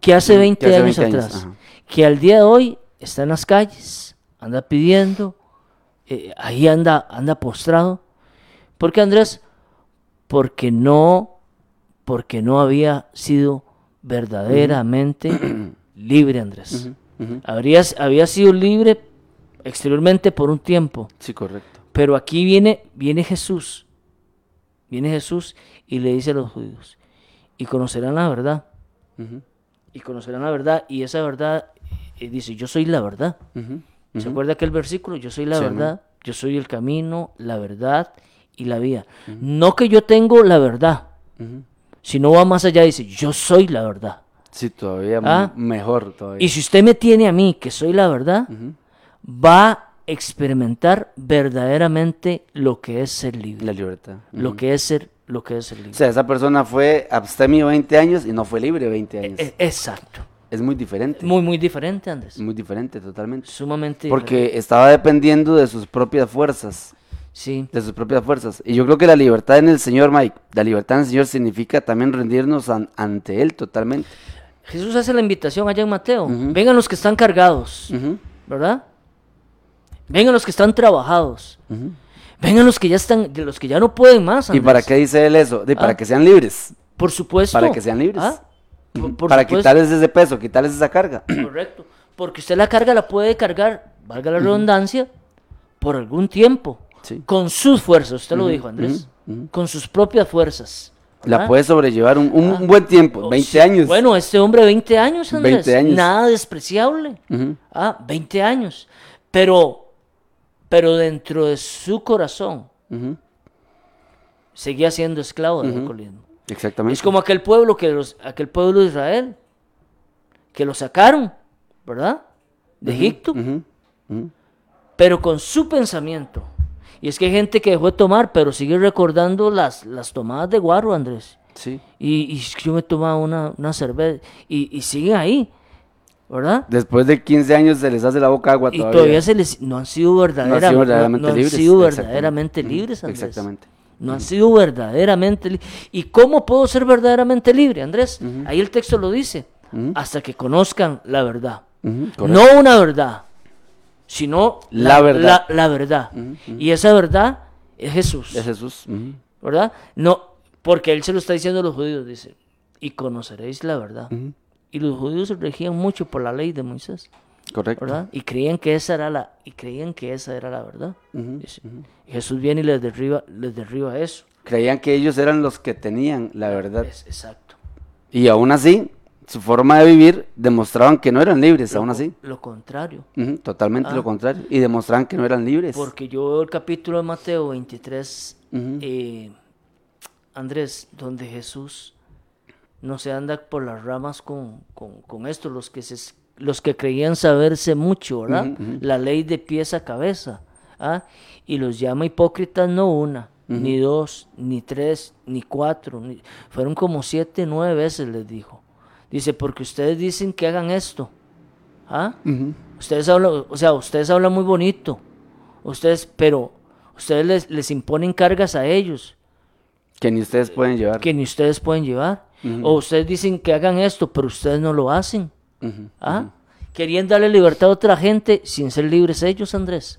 que hace Ujú, 20 que hace años 20 años, atrás. ajá. Que al día de hoy está en las calles, anda pidiendo, eh, ahí anda, anda postrado. ¿Por qué, Andrés? Porque no, porque no había sido verdaderamente libre, Andrés. Ujú. Habría, había sido libre exteriormente por un tiempo, Sí, correcto. pero aquí viene, viene Jesús, viene Jesús y le dice a los judíos, y conocerán la verdad, y conocerán la verdad, y esa verdad eh, dice, yo soy la verdad. ¿Se acuerda aquel versículo? Yo soy la Sí, verdad, yo soy el camino, la verdad y la vida. No que yo tengo la verdad, sino va más allá y dice, yo soy la verdad. Sí, todavía Ah. mejor todavía. Y si usted me tiene a mí, que soy la verdad, va a experimentar verdaderamente lo que es ser libre. La libertad. Lo que es ser, lo que es ser O libre. sea, esa persona fue abstemio 20 años y no fue libre 20 años. E- exacto. es muy diferente. Muy, muy diferente, Andrés. muy diferente totalmente. Sumamente Porque diferente. estaba dependiendo de sus propias fuerzas. Sí, De sus propias fuerzas. Y yo creo que la libertad en el Señor, Mike, la libertad en el Señor significa también rendirnos an- ante Él totalmente. Jesús hace la invitación allá en Mateo. Vengan los que están cargados, ¿verdad? Vengan los que están trabajados. Vengan los que ya están, de los que ya no pueden más. ¿Y para qué dice Él eso? De, para Ah. que sean libres. Por supuesto. Para que sean libres. Ah, por- por para supuesto. quitarles ese peso, quitarles esa carga. Correcto. Porque usted la carga la puede cargar, valga la redundancia, por algún tiempo. Sí. Con sus fuerzas, usted lo dijo, Andrés. Con sus propias fuerzas. La ¿verdad? puede sobrellevar un, un Ah. buen tiempo, Oh, 20 sí. años. Bueno, este hombre 20 años, Andrés. 20 años. Nada despreciable. Ujú, Ah, 20 años. Pero, pero dentro de su corazón seguía siendo esclavo del alcoholismo. Exactamente. Es como aquel pueblo que los, aquel pueblo de Israel, que lo sacaron, ¿verdad? De Egipto, pero con su pensamiento. Y es que hay gente que dejó de tomar, pero sigue recordando las, las tomadas de guaro, Andrés. Sí. Y, y yo me tomaba una, una cerveza y, y siguen ahí, ¿verdad? Después de 15 años se les hace la boca agua Y todavía. todavía se les, no han sido, verdadera- no- verdaderamente no han libres, sido exactamente. verdaderamente libres, Andrés. exactamente. No han sido verdaderamente libres. ¿Y cómo puedo ser verdaderamente libre, Andrés? Ahí el texto lo dice. Hasta que conozcan la verdad. No una verdad, sino La verdad. La, la verdad. Ujú, Y esa verdad es Jesús. Es Jesús. ¿Verdad? No, porque él se lo está diciendo a los judíos, dice, y conoceréis la verdad. Y los judíos se regían mucho por la ley de Moisés, Correcto. ¿verdad? Y creían que esa era la, y creían que esa era la verdad. Dice. Jesús viene y les derriba, les derriba eso. Creían que ellos eran los que tenían la verdad. Es- exacto. Y aún así, su forma de vivir demostraban que no eran libres, aún así. Lo contrario. Totalmente Ah. lo contrario. Y demostraban que no eran libres. Porque yo veo el capítulo de Mateo 23, Ujú. eh, Andrés, donde Jesús no se anda por las ramas con, con, con esto, los que, se, los que creían saberse mucho, ¿verdad? La ley de pies a cabeza. ¿ah? Y los llama hipócritas no una, ni dos, ni tres, ni cuatro, ni- fueron como siete, nueve veces les dijo. Dice, porque ustedes dicen que hagan esto. ¿ah? Ustedes hablan, o sea, ustedes hablan muy bonito. Ustedes, pero ustedes les, les imponen cargas a ellos Que ni ustedes pueden llevar. que ni ustedes pueden llevar. O ustedes dicen que hagan esto, pero ustedes no lo hacen. ¿Ah? Querían darle libertad a otra gente sin ser libres ellos, Andrés.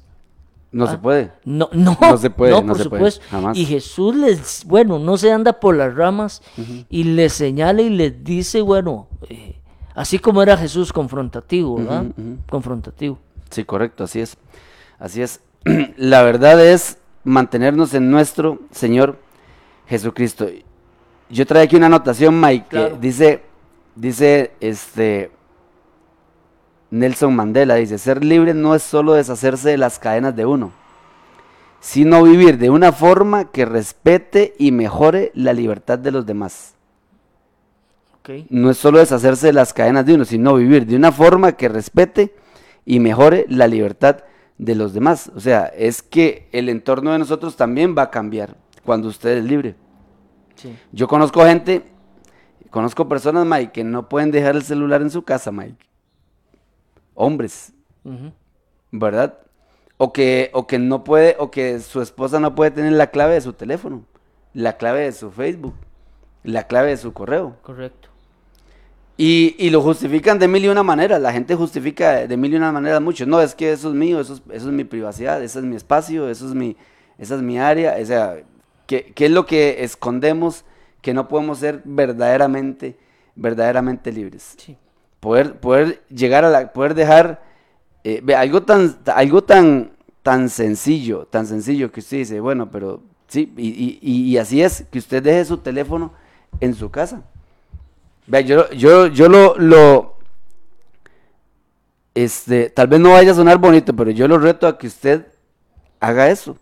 No Ah. se puede. No, no, No se puede, no, no por se puede, supuesto. jamás. Y Jesús les, bueno, no se anda por las ramas y les señala y les dice, bueno, eh, así como era Jesús confrontativo, ¿verdad? Confrontativo. Sí, correcto, así es. Así es. La verdad es mantenernos en nuestro Señor Jesucristo. Yo trae aquí una anotación, Mike, Claro. que dice, dice, este, Nelson Mandela, dice, ser libre no es solo deshacerse de las cadenas de uno, sino vivir de una forma que respete y mejore la libertad de los demás. No es solo deshacerse de las cadenas de uno, sino vivir de una forma que respete y mejore la libertad de los demás. O sea, es que el entorno de nosotros también va a cambiar cuando usted es libre. Sí. Yo conozco gente, conozco personas, Mike, que no pueden dejar el celular en su casa, Mike. Hombres. ¿verdad? O que, o que no puede, o que su esposa no puede tener la clave de su teléfono, la clave de su Facebook, la clave de su correo. Correcto. Y, y lo justifican de mil y una maneras. La gente justifica de mil y una maneras mucho. No, es que eso es mío, eso es, eso es mi privacidad, ese es mi espacio, eso es mi, esa es mi área. O sea, ¿qué, qué es lo que escondemos que no podemos ser verdaderamente, verdaderamente libres? Sí. Poder, poder llegar a la, poder dejar eh, algo tan, algo tan, tan sencillo, tan sencillo que usted dice, bueno, pero sí, y, y- y- así es, que usted deje su teléfono en su casa. Vea, yo, yo, yo lo, lo, este, tal vez no vaya a sonar bonito, pero yo lo reto a que usted haga eso.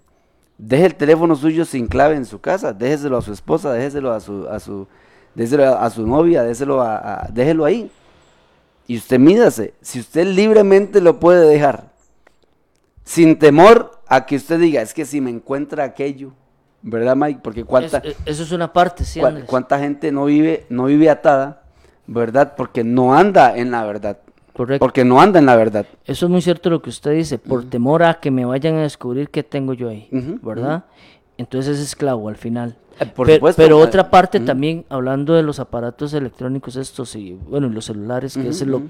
Deje el teléfono suyo sin clave en su casa, déjeselo a su esposa, déjeselo a su, a su, déselo a, su novia, déselo a, a- déjelo ahí. Y usted mídase, si usted libremente lo puede dejar, sin temor a que usted diga, es que si me encuentra aquello, ¿verdad, Mike? Porque cuánta, Es- eso es una parte, sí, cua- Andrés. cuánta gente no vive, no vive atada, ¿verdad? Porque no anda en la verdad. Correcto. Porque no anda en la verdad. Eso es muy cierto lo que usted dice, por temor a que me vayan a descubrir qué tengo yo ahí, ¿verdad? Entonces es esclavo al final. Por Pe- supuesto, Pero otra parte también, hablando de los aparatos electrónicos estos y, bueno, y los celulares, que es lo...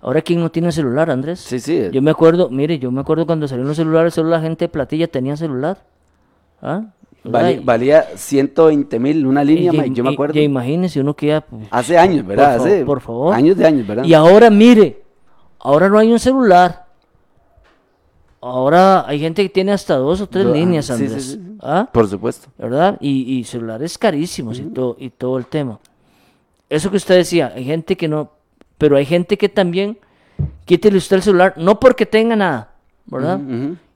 Ahora, ¿quién no tiene celular, Andrés? Sí, sí. Yo me acuerdo, mire, yo me acuerdo cuando salieron los celulares, solo la gente de platilla tenía celular. ¿Ah? ¿Verdad? valía 120 mil una línea, y- yo me acuerdo. y imagínese uno que ya... pues, Hace años, ¿verdad? Por, Hace por favor. Años de años, ¿verdad? Y ahora, mire, ahora no hay un celular. Ahora hay gente que tiene hasta dos o tres Do- ah, líneas, sí, sí, Andrés. sí. ¿Ah? Por supuesto. ¿Verdad? Y, y celulares carísimos y, todo, y todo el tema. Eso que usted decía, hay gente que no, pero hay gente que también, quítele usted el celular, no porque tenga nada, ¿verdad?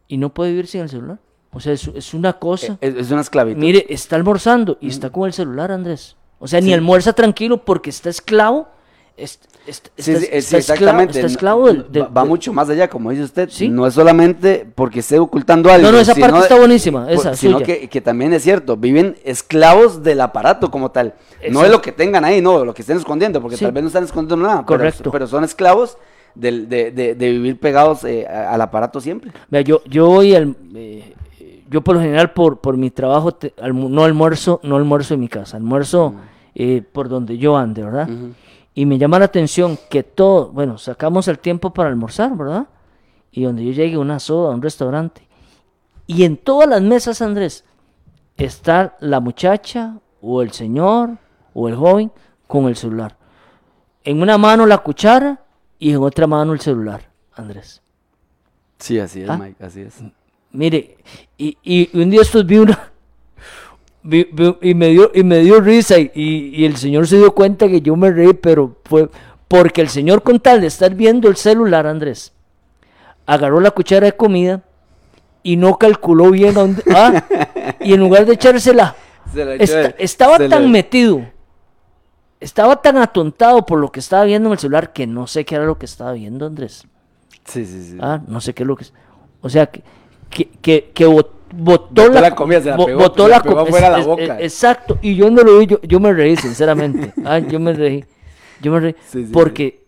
Y no puede vivir sin el celular. O sea, es, es una cosa. Es, es una esclavitud. Mire, está almorzando y está con el celular, Andrés. O sea, ni almuerza tranquilo porque está esclavo. es- Sí, sí, está esclavo, exactamente. está esclavo del... va- del- va, del- mucho más allá, como dice usted. Sí. No es solamente porque esté ocultando algo. No, no, esa sino parte está buenísima, por- esa, Sino suya. que, que también es cierto, viven esclavos del aparato como tal. No es lo que tengan ahí, no, lo que estén escondiendo, porque tal vez no están escondiendo nada. Correcto. Pero, son esclavos de, de- de vivir pegados eh, al aparato siempre. Vea, yo, yo hoy, al- eh, yo por lo general, por, por mi trabajo, te- no almuerzo, no almuerzo en mi casa, almuerzo eh, por donde yo ande, ¿verdad? Y me llama la atención que todo, bueno, sacamos el tiempo para almorzar, ¿verdad? Y donde yo llegue una soda, a un restaurante. Y en todas las mesas, Andrés, está la muchacha o el señor o el joven con el celular. En una mano la cuchara y en otra mano el celular, Andrés. Sí, así es, Ah. Mike, así es. Mire, y, y un día estos vi una. Y, me dio, y me dio risa. Y, y el señor se dio cuenta que yo me reí, pero fue porque el señor, con tal de estar viendo el celular, Andrés, agarró la cuchara de comida y no calculó bien dónde. ah, y en lugar de echársela, esta- estaba se tan metido. Estaba tan atontado por lo que estaba viendo en el celular que no sé qué era lo que estaba viendo, Andrés. Sí, sí, sí. Ah, no sé qué es lo que es. O sea, que, que, que, botó, Botó la, la comida, se la bo- pegó- botó se la la pegó co- fuera es- la es- boca. es- exacto. Y yo no lo vi, yo, yo me reí, sinceramente. Ah, yo me reí. Yo me reí. Sí, sí, porque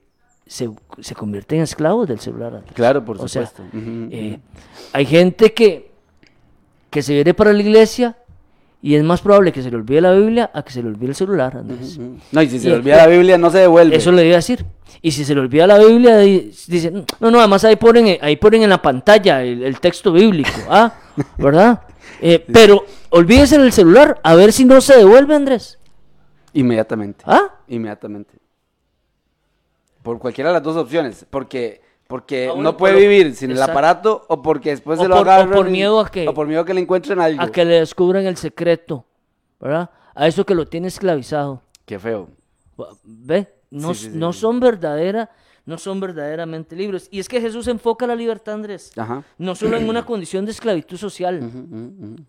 Se, se convierte en esclavos del celular. Andrés. Claro, por O sea, supuesto. Ujú, eh, hay gente que, que se viene para la iglesia y es más probable que se le olvide la Biblia a que se le olvide el celular, Andrés. No, y si se Y- le olvida la Biblia, no se devuelve. Eso le iba a decir. Y si se le olvida la Biblia, di- dicen, no, no, además ahí ponen, ahí ponen en la pantalla el, el texto bíblico, ¿ah? ¿Verdad? Eh, pero olvídese el celular, a ver si no se devuelve, Andrés. Inmediatamente. ¿Ah? Inmediatamente. Por cualquiera de las dos opciones. Porque, porque Ah, bueno, no puede pero- vivir sin exacto. el aparato o porque después O se lo por- o agarran. por miedo a que- O por miedo a que le encuentren algo. A que le descubran el secreto, ¿verdad? A eso que lo tiene esclavizado. Qué feo. ¿Ve? No, Sí, sí, sí, no son verdadera, no son verdaderamente libres. Y es que Jesús enfoca la libertad, Andrés. Ajá. No solo en una condición de esclavitud social.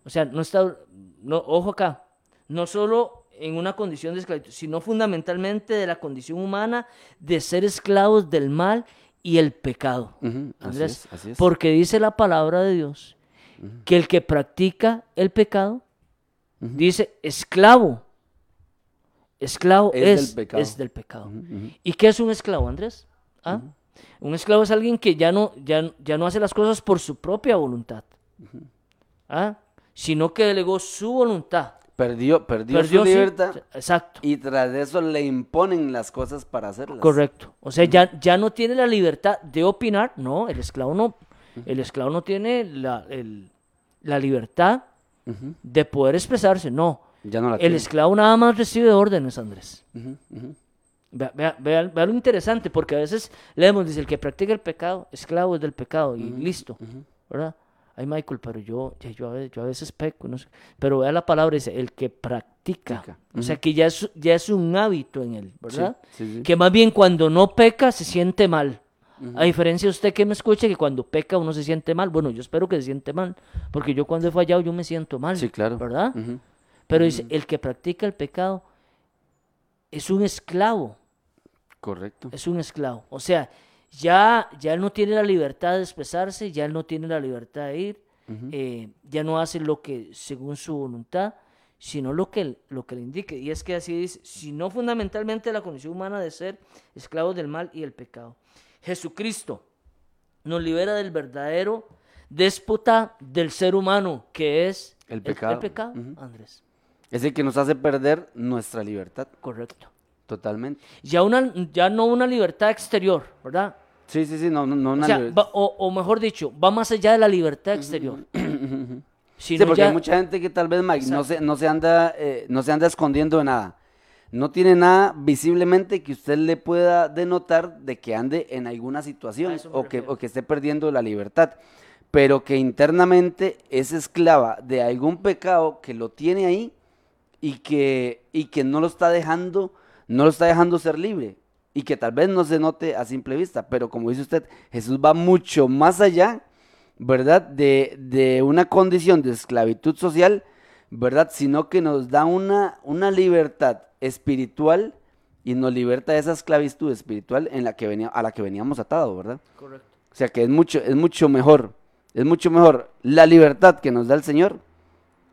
O sea, no está, no, ojo acá, no solo en una condición de esclavitud, sino fundamentalmente de la condición humana de ser esclavos del mal y el pecado. Andrés, es, así es. porque dice la palabra de Dios que el que practica el pecado dice esclavo. Esclavo Es es, del pecado. es del pecado. ¿Y qué es un esclavo, Andrés? ¿Ah? Un esclavo es alguien que ya no, ya, ya no hace las cosas por su propia voluntad, ¿ah? sino que delegó su voluntad. Perdió, perdió, Perdió su sí, libertad. Exacto, Y tras eso le imponen las cosas para hacerlas. correcto. O sea, ya, ya no tiene la libertad de opinar. No, el esclavo no. El esclavo no tiene la, el- la libertad de poder expresarse. No. Ya no la El tiene. esclavo nada más recibe órdenes, Andrés. Vea, vea- vea- vea lo interesante, porque a veces leemos, dice, el que practica el pecado, esclavo es del pecado, y listo, ¿verdad? Ay, Michael, pero yo, yo, a veces, yo a veces peco, no sé. Pero vea la palabra, dice, el que practica. Practica, O sea, que ya es, ya es un hábito en él, ¿verdad? sí, sí. Que más bien cuando no peca se siente mal. A diferencia de usted que me escuche, que cuando peca uno se siente mal. Bueno, yo espero que se siente mal, porque yo cuando he fallado yo me siento mal. Sí, claro. ¿Verdad? Pero dice, el que practica el pecado es un esclavo, Correcto. es un esclavo. O sea, ya, ya él no tiene la libertad de expresarse, ya él no tiene la libertad de ir, eh, ya no hace lo que según su voluntad, sino lo que, lo que le indique. Y es que así dice, sino fundamentalmente la condición humana de ser esclavos del mal y el pecado. Jesucristo nos libera del verdadero déspota del ser humano, que es El pecado. pecado, Ujú. Andrés. Es el que nos hace perder nuestra libertad, Correcto. Totalmente. Ya, una, ya no una libertad exterior, ¿verdad? Sí, sí, sí, no, no, no una o, sea, liber- va- o, o mejor dicho, va más allá de la libertad exterior. Sí, porque ya- hay mucha gente que tal vez, Mike, no se, no, se anda, eh, no se anda escondiendo de nada. No tiene nada visiblemente que usted le pueda denotar de que ande en alguna situación o que, o que esté perdiendo la libertad, pero que internamente es esclava de algún pecado que lo tiene ahí y que, y que no lo está dejando, no lo está dejando ser libre y que tal vez no se note a simple vista, pero como dice usted, Jesús va mucho más allá, ¿verdad? De, de una condición de esclavitud social, ¿verdad? Sino que nos da una, una libertad espiritual y nos liberta de esa esclavitud espiritual en la que venía, a la que veníamos atados, ¿verdad? Correcto. O sea que es mucho, es mucho mejor, es mucho mejor la libertad que nos da el Señor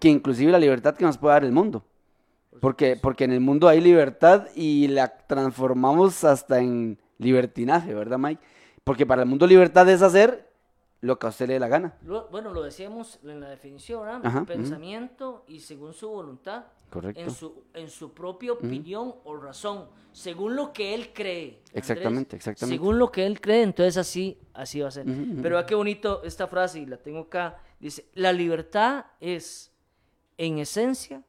que inclusive la libertad que nos puede dar el mundo. Porque, porque en el mundo hay libertad y la transformamos hasta en libertinaje, ¿verdad, Mike? Porque para el mundo libertad es hacer lo que a usted le dé la gana. Lo- bueno, lo decíamos en la definición, ¿verdad? Ajá, ujú. Pensamiento y según su voluntad. Correcto. En su, en su propia opinión o razón, según lo que él cree. Andrés. Exactamente, exactamente. Según lo que él cree, entonces así, así va a ser. Ujú, ujú. Pero vea qué bonito esta frase, y la tengo acá. Dice, la libertad es, en esencia,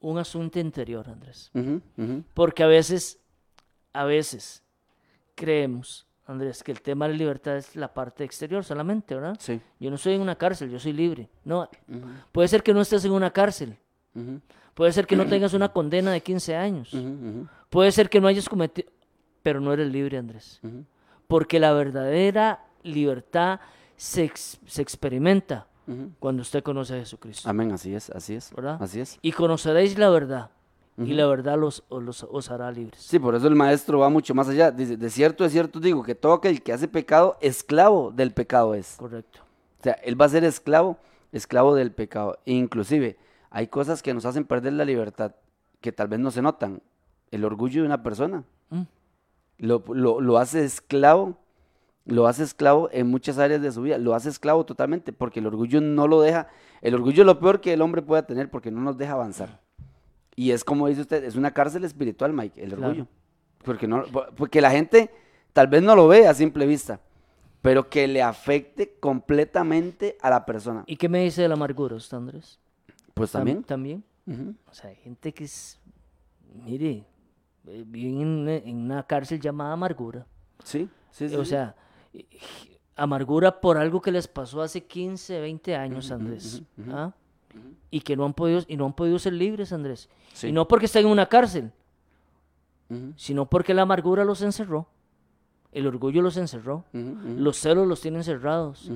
un asunto interior, Andrés. Porque a veces, a veces, creemos, Andrés, que el tema de la libertad es la parte exterior solamente, ¿verdad? Sí. Yo no estoy en una cárcel, yo soy libre. No, puede ser que no estés en una cárcel. Puede ser que no tengas una condena de 15 años. Puede ser que no hayas cometido... Pero no eres libre, Andrés. Porque la verdadera libertad se, ex- se experimenta Cuando usted conoce a Jesucristo. Amén, así es, así es. ¿Verdad? Así es. Y conoceréis la verdad. Y la verdad los, os, los- os hará libres. Sí, por eso el maestro va mucho más allá. Dice, de cierto, de cierto digo que todo aquel que hace pecado, esclavo del pecado es. Correcto. O sea, él va a ser esclavo, esclavo del pecado. E inclusive, hay cosas que nos hacen perder la libertad, que tal vez no se notan. El orgullo de una persona Mm. lo, lo- lo hace esclavo, lo hace esclavo en muchas áreas de su vida, lo hace esclavo totalmente, porque el orgullo no lo deja, el orgullo es lo peor que el hombre pueda tener, porque no nos deja avanzar. Y es como dice usted, es una cárcel espiritual, Mike, el Claro. orgullo. Porque, no, porque la gente tal vez no lo ve a simple vista, pero que le afecte completamente a la persona. ¿Y qué me dice de la amargura usted, Andrés? Pues Tam- también. También. O sea, hay gente que es, mire, eh, vive en una, en una cárcel llamada amargura. Sí, sí, sí. o sí. sea, amargura por algo que les pasó hace 15, 20 años, Andrés. ¿ah? Y que no han podido, y no han podido ser libres, Andrés. Sí. Y no porque estén en una cárcel, sino porque la amargura los encerró. El orgullo los encerró. Los celos los tienen cerrados.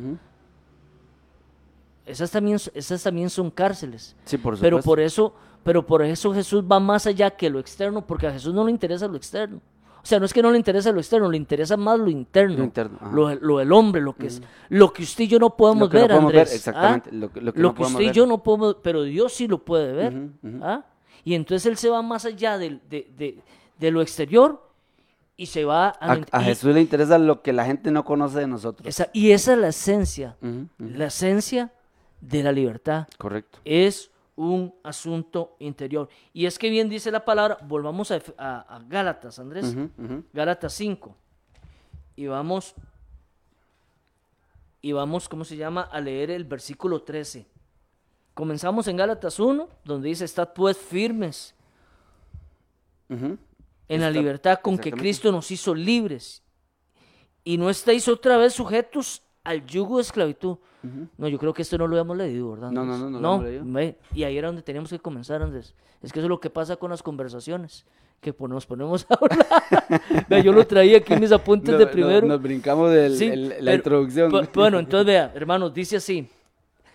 Esas también, esas también son cárceles. Sí, por. Pero por eso, pero por eso Jesús va más allá que lo externo, porque a Jesús no le interesa lo externo. O sea, no es que no le interesa lo externo, le interesa más lo interno. Lo interno, lo, lo del hombre, lo que es, lo que usted y yo no podemos Lo que no ver, podemos ver, Andrés. ¿ah? exactamente, lo que- lo que Lo no que podemos usted y ver. yo no podemos, pero Dios sí lo puede ver. ¿ah? Y entonces él se va más allá del- de, de- de lo exterior y se va a, A, a y- Jesús le interesa lo que la gente no conoce de nosotros. esa- y esa es la esencia, la esencia de la libertad Correcto. es un asunto interior. Y es que bien dice la palabra, volvamos a, Ef- a- a Gálatas, Andrés. Gálatas 5. Y vamos, y vamos, ¿cómo se llama? A leer el versículo 13. Comenzamos en Gálatas 1, donde dice, estad pues firmes en la libertad con que. Cristo nos hizo libres. Y no estáis otra vez sujetos al yugo de esclavitud. No, yo creo que esto no lo habíamos leído, ¿verdad? No, no, no, no lo leído. y ahí era donde teníamos que comenzar, Andrés. Es que eso es lo que pasa con las conversaciones, que pues, nos ponemos a hablar. Vea, yo lo traía aquí en mis apuntes No, de no, primero. nos brincamos de Sí, la introducción. bueno, entonces vea, hermanos, dice así.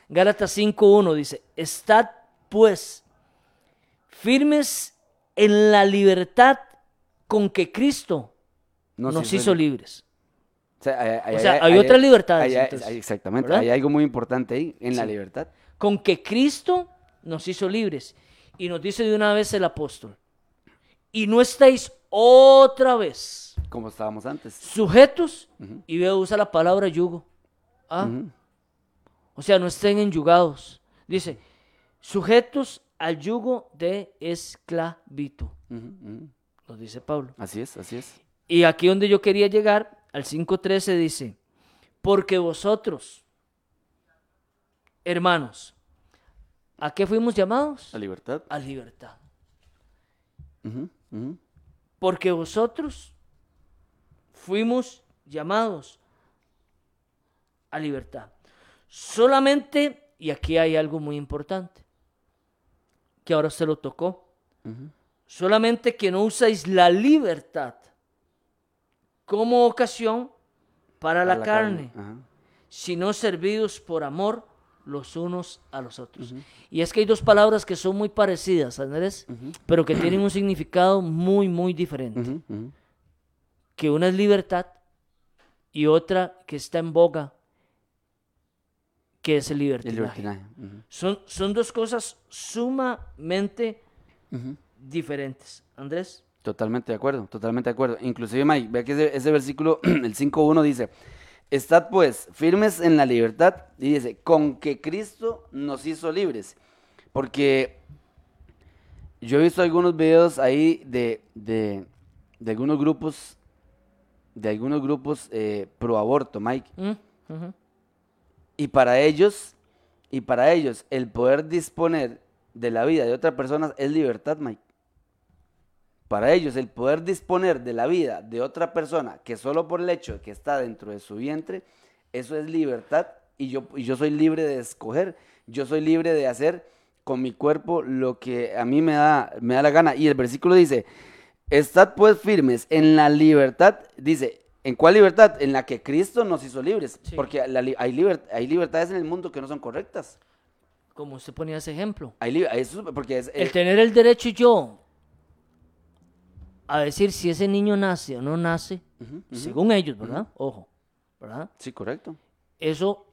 Gálatas 5.1 dice, estad pues firmes en la libertad con que Cristo No, nos hizo libres. Sea, hay, O sea, hay otras libertades, hay- entonces, hay- exactamente, ¿verdad? hay algo muy importante ahí, en la Sí. libertad. Con que Cristo nos hizo libres. Y nos dice de una vez el apóstol. Y no estáis otra vez Como estábamos antes. sujetos, y veo usa la palabra yugo. Ah, Ujú. O sea, no estén enyugados. Dice, sujetos al yugo de esclavito, Ujú, ujú. nos dice Pablo. Así es, así es. Y aquí donde yo quería llegar, al 5.13 dice, porque vosotros, hermanos, ¿a qué fuimos llamados? La libertad. A libertad. Porque vosotros fuimos llamados a libertad. Solamente, y aquí hay algo muy importante, que ahora se lo tocó, solamente que no usáis la libertad como ocasión para, la, carne, sino servidos por amor los unos a los otros. Y es que hay dos palabras que son muy parecidas, Andrés, pero que tienen un significado muy, muy diferente. Que una es libertad y otra que está en boga, que es el El libertinaje. libertinaje. Son, son dos cosas sumamente diferentes. Andrés. Totalmente de acuerdo, totalmente de acuerdo. Inclusive, Mike, vea que ese, ese versículo, el 5.1 dice, Estad pues firmes en la libertad, y dice, con que Cristo nos hizo libres. Porque yo he visto algunos videos ahí de, de, de algunos grupos, de algunos grupos eh, pro aborto, Mike. ¿Mm? Y para ellos, y para ellos, el poder disponer de la vida de otra persona es libertad, Mike. Para ellos, el poder disponer de la vida de otra persona que solo por el hecho de que está dentro de su vientre, eso es libertad y yo, y yo soy libre de escoger, yo soy libre de hacer con mi cuerpo lo que a mí me da, me da la gana. Y el versículo dice, estad pues firmes en la libertad, dice, ¿en cuál libertad? En la que Cristo nos hizo libres, Sí. porque la hay, liber- hay libertades en el mundo que no son correctas. Como usted ponía ese ejemplo. Hay eso, porque es, El eh, tener el derecho yo a decir si ese niño nace o no nace, según ellos, ¿verdad? Ojo, ¿verdad? Sí, correcto. Eso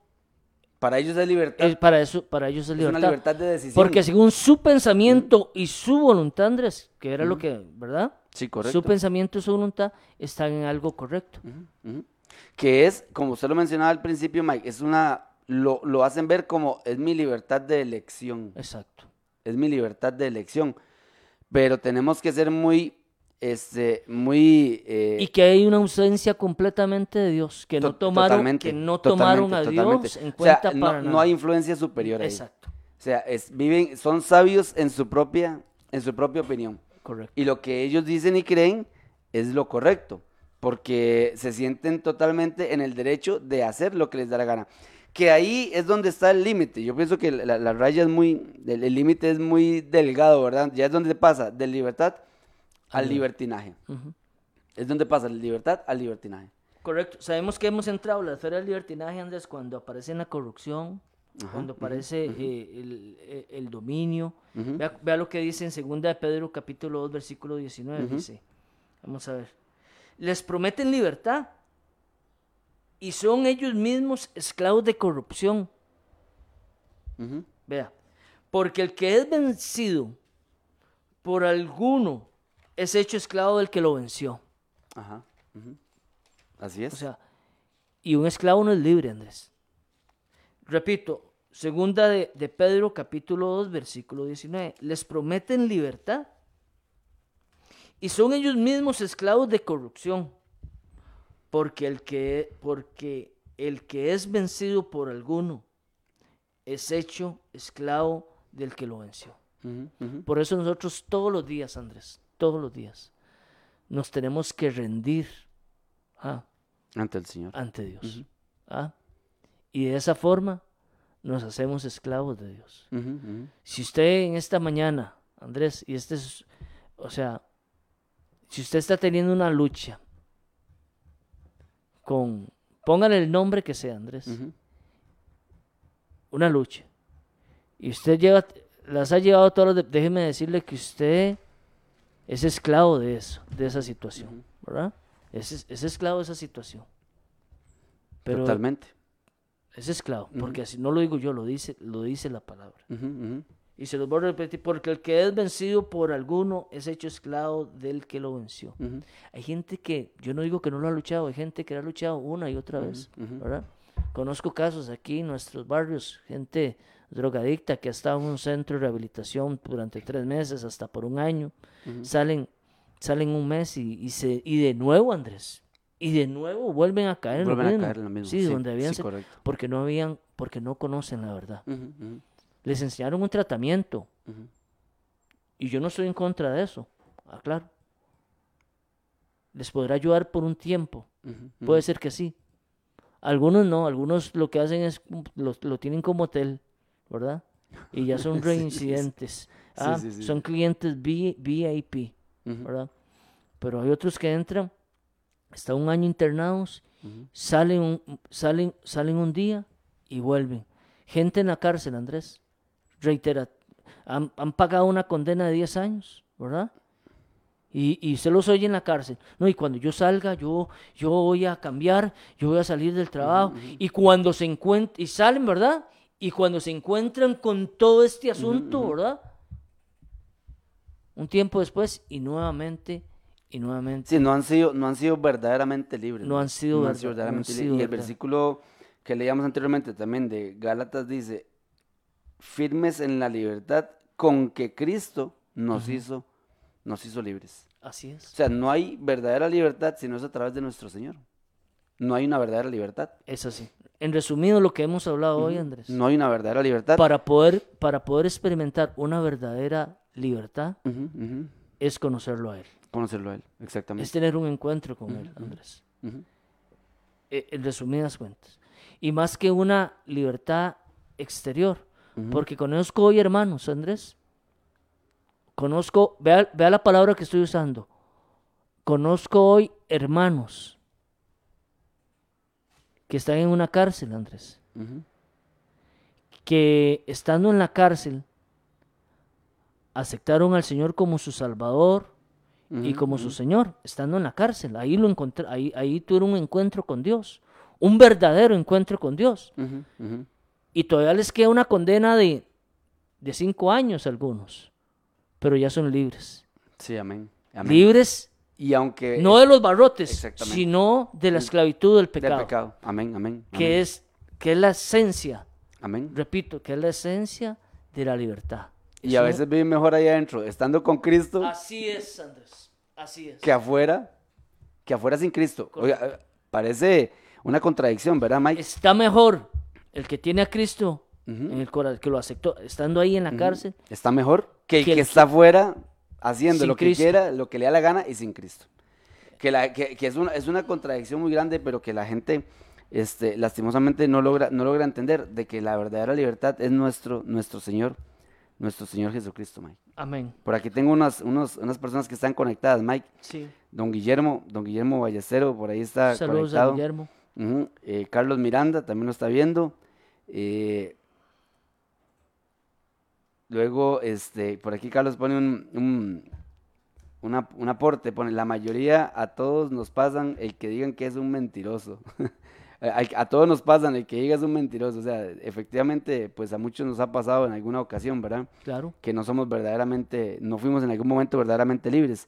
Para ellos es libertad. es para eso, para ellos es es libertad. una libertad de decisión. Porque según su pensamiento y su voluntad, Andrés, que era lo que, ¿verdad? Sí, correcto. Su pensamiento y su voluntad están en algo correcto. Que es, como usted lo mencionaba al principio, Mike, es una, lo, lo hacen ver como es mi libertad de elección. Exacto. Es mi libertad de elección. Pero tenemos que ser muy, este, muy... eh, Y que hay una ausencia completamente de Dios, que no to- tomaron, que no tomaron a. Dios en O sea, cuenta no, para no nada. hay influencia superior ahí. Exacto, O sea, es, viven, son sabios en su propia, en su propia opinión. correcto. Y lo que ellos dicen y creen es lo correcto, porque se sienten totalmente en el derecho de hacer lo que les da la gana. Que ahí es donde está el límite. Yo pienso que la, la raya es muy, el el límite es muy delgado, ¿verdad? Ya es donde pasa de libertad al libertinaje. Es donde pasa de libertad al libertinaje. Correcto. Sabemos que hemos entrado en la esfera del libertinaje, Andrés, cuando aparece la corrupción, cuando aparece eh, el, el- el dominio. Vea, vea lo que dice en 2 de Pedro, capítulo 2, versículo 19. Dice, vamos a ver. Les prometen libertad y son ellos mismos esclavos de corrupción. Vea, porque el que es vencido por alguno es hecho esclavo del que lo venció. Ajá. Así es. O sea, y un esclavo no es libre, Andrés. Repito, segunda de, de Pedro, capítulo 2, versículo 19. Les prometen libertad. Y son ellos mismos esclavos de corrupción. Porque el que, porque el que es vencido por alguno es hecho esclavo del que lo venció. Por eso nosotros todos los días, Andrés, todos los días, nos tenemos que rendir ah, Ante el Señor. ante Dios. ah. Y de esa forma nos hacemos esclavos de Dios. Si usted en esta mañana, Andrés, y este es, o sea, si usted está teniendo una lucha con, póngale el nombre que sea, Andrés, una lucha, y usted lleva, las ha llevado todas, déjeme decirle que usted es esclavo de eso, de esa situación, ¿verdad? Es, es- es esclavo de esa situación. Pero Totalmente. es esclavo, porque así no lo digo yo, lo dice, lo dice la palabra. Y se los voy a repetir, porque el que es vencido por alguno es hecho esclavo del que lo venció. Hay gente que, yo no digo que no lo ha luchado, hay gente que lo ha luchado una y otra vez, ¿verdad? Conozco casos aquí en nuestros barrios, gente drogadicta que ha estado en un centro de rehabilitación durante tres meses, hasta por un año, salen, salen un mes y, y se, y de nuevo, Andrés, y de nuevo vuelven a caer en Vuelven lo a caer en lo mismo, Sí, sí, donde habían, sí, porque no habían, porque no conocen la verdad. Les enseñaron un tratamiento. Y yo no estoy en contra de eso, aclaro. Les podrá ayudar por un tiempo. Puede ser que sí. Algunos no, algunos lo que hacen es lo, lo tienen como hotel, ¿verdad? Y ya son reincidentes. Ah, sí, sí, son clientes VIP, ¿verdad? Pero hay otros que entran, están un año internados, salen un, salen, salen un día y vuelven. Gente en la cárcel, Andrés, reitera, han, han pagado una condena de 10 años, ¿verdad? Y, y se los oye en la cárcel. No, y cuando yo salga, yo, yo voy a cambiar, yo voy a salir del trabajo. Y cuando se encuentran, y salen, ¿verdad? Y cuando se encuentran con todo este asunto, ¿verdad? Un tiempo después, y nuevamente, y nuevamente. Sí, no han sido, no han sido verdaderamente libres. No han sido no verda- no han verdaderamente sido libres. Y el versículo que leíamos anteriormente también de Gálatas dice, firmes en la libertad con que Cristo nos hizo, nos hizo libres. Así O es. sea, no hay verdadera libertad si no es a través de nuestro Señor. No hay una verdadera libertad. Es así. En resumido, lo que hemos hablado hoy, Andrés. No hay una verdadera libertad. Para poder, para poder experimentar una verdadera libertad es conocerlo a Él. Conocerlo a Él, exactamente. Es tener un encuentro con Él, Andrés. Eh, En resumidas cuentas. Y más que una libertad exterior. Porque conozco hoy hermanos, Andrés. Conozco, vea, vea la palabra que estoy usando. Conozco hoy hermanos que están en una cárcel, Andrés. Que estando en la cárcel aceptaron al Señor como su Salvador y como su Señor, estando en la cárcel. Ahí lo encontré, ahí, ahí tuvieron un encuentro con Dios, un verdadero encuentro con Dios. Y todavía les queda una condena de, de cinco años a algunos, pero ya son libres. Sí, amén. amén. Libres Y aunque no de los barrotes, sino de la esclavitud del del pecado, pecado. Amén, amén. que amén. es que es la esencia, Amén. repito, que es la esencia de la libertad. Y a veces viven mejor ahí adentro, estando con Cristo, Así es, Andrés. Así es. que afuera, que afuera sin Cristo. Oiga, parece una contradicción, ¿verdad, Mike? Está mejor el que tiene a Cristo en el corazón, que lo aceptó, estando ahí en la cárcel. Está mejor que el Que que, el- está afuera haciendo Sin lo que quiera, lo que le da la gana y sin Cristo. Que, la, que, que es, una, es una contradicción muy grande, pero que la gente este, lastimosamente no logra, no logra entender de que la verdadera libertad es nuestro, nuestro Señor, nuestro Señor Jesucristo, Mike. Amén. Por aquí tengo unas, unos, unas personas que están conectadas, Mike. Sí. Don Guillermo, don Guillermo Ballestero, por ahí está Saludos a. Guillermo. Eh, Carlos Miranda también lo está viendo. Eh, luego, este, por aquí Carlos pone un, un, una- un aporte, pone, la mayoría a todos nos pasan el que digan que es un mentiroso. a, a todos nos pasan el que diga es un mentiroso. O sea, efectivamente, pues a muchos nos ha pasado en alguna ocasión, ¿verdad? Claro. que no somos verdaderamente, no fuimos en algún momento verdaderamente libres.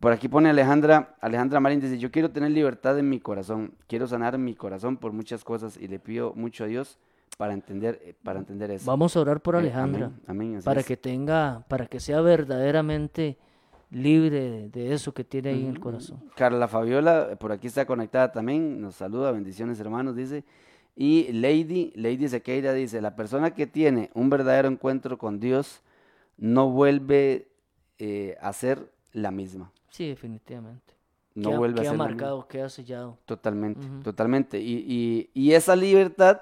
Por aquí pone Alejandra, Alejandra Marín dice, yo quiero tener libertad en mi corazón, quiero sanar mi corazón por muchas cosas y le pido mucho a Dios para entender, eh, para entender eso. Vamos a orar por Eh, Alejandra. amén, amén, así para es. que tenga, para que sea verdaderamente libre de, de eso que tiene ahí en el corazón. Carla Fabiola, eh, por aquí está conectada también, nos saluda, bendiciones hermanos, dice. Y Lady, Lady Sequeira dice, la persona que tiene un verdadero encuentro con Dios no vuelve eh, a ser la misma. Sí, definitivamente. No queda, vuelve a ser la misma. marcado, queda sellado. Totalmente, totalmente. Y, y- y esa libertad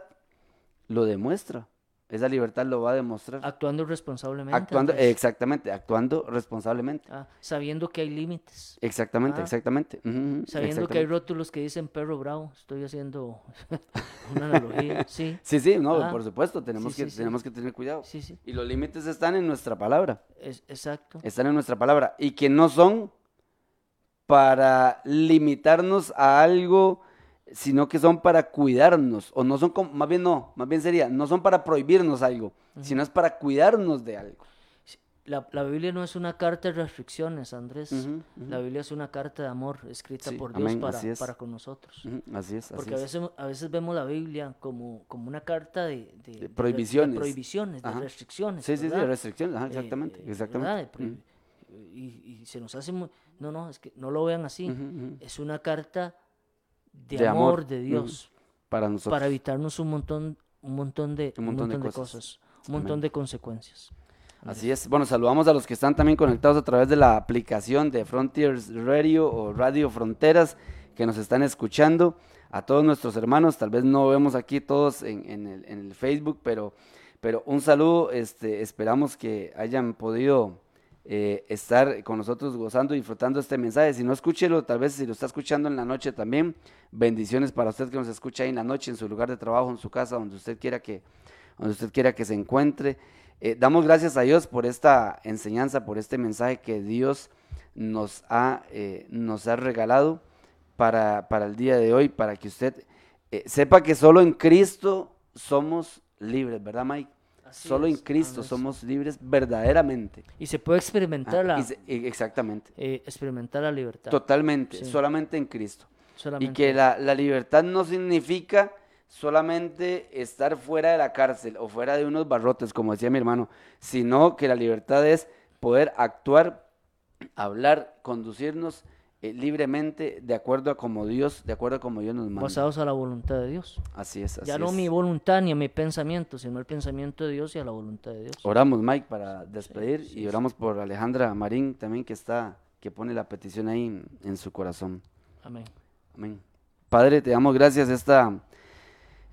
lo demuestra. esa libertad lo va a demostrar. Actuando responsablemente. Actuando, exactamente, actuando responsablemente. Ah, sabiendo que hay límites. Exactamente, Ah. exactamente. Sabiendo que hay rótulos que dicen perro bravo. Estoy haciendo una analogía. Sí, Sí, sí, no, Ah. por supuesto, tenemos, Sí, que, sí, tenemos que tener cuidado. sí, sí. Y los límites están en nuestra palabra, Es, exacto. están en nuestra palabra. Y que no son para limitarnos a algo, sino que son para cuidarnos. O no son, como, más bien no, más bien sería, no son para prohibirnos algo, sino es para cuidarnos de algo. La, la Biblia no es una carta de restricciones, Andrés. La Biblia es una carta de amor escrita Sí, por Dios amén, para, para con nosotros. Ujú, Así es, así Porque a es. veces, a veces vemos la Biblia como, como una carta de, de- de- de prohibiciones. prohibiciones, de Ajá. restricciones. Sí, sí, sí, ¿verdad? restricciones, ajá, Eh, exactamente, eh, exactamente. De prohib- y, y se nos hace muy... No, no, es que no lo vean así. Es una carta de, De amor, amor, de ujú, Dios Para nosotros. para evitarnos un montón, un montón de, Un un montón de cosas. un montón de consecuencias. Así es. Bueno, saludamos a los que están también conectados a través de la aplicación de Frontiers Radio o Radio Fronteras que nos están escuchando. A todos nuestros hermanos, tal vez no vemos aquí todos en, en el, en el Facebook, pero, pero un saludo. Este, esperamos que hayan podido eh, estar con nosotros gozando y disfrutando este mensaje. Si no, escúchelo, tal vez si lo está escuchando en la noche también. Bendiciones para usted que nos escucha ahí en la noche, en su lugar de trabajo, en su casa, donde usted quiera que, donde usted quiera que se encuentre. Eh, damos gracias a Dios por esta enseñanza, por este mensaje que Dios nos ha, eh, nos ha regalado para, para el día de hoy, para que usted sepa que solo en Cristo somos libres, ¿verdad, Mike? Así solo en Cristo somos libres verdaderamente. Y se puede Ah, experimentar, la, y se- y- exactamente. eh, experimentar la libertad. Totalmente, Sí. solamente en Cristo. Y que la, la libertad no significa solamente estar fuera de la cárcel o fuera de unos barrotes, como decía mi hermano, sino que la libertad es poder actuar, hablar, conducirnos eh, libremente de acuerdo a como Dios, de acuerdo a como Dios nos manda. basados a la voluntad de Dios. Así es, así ya no es. mi voluntad ni a mi pensamiento, sino el pensamiento de Dios y a la voluntad de Dios. Oramos, Mike, para despedir sí, y sí. oramos por Alejandra Marín también que está, que pone la petición ahí en- en su corazón. Amén. Amén. Padre, te damos gracias esta,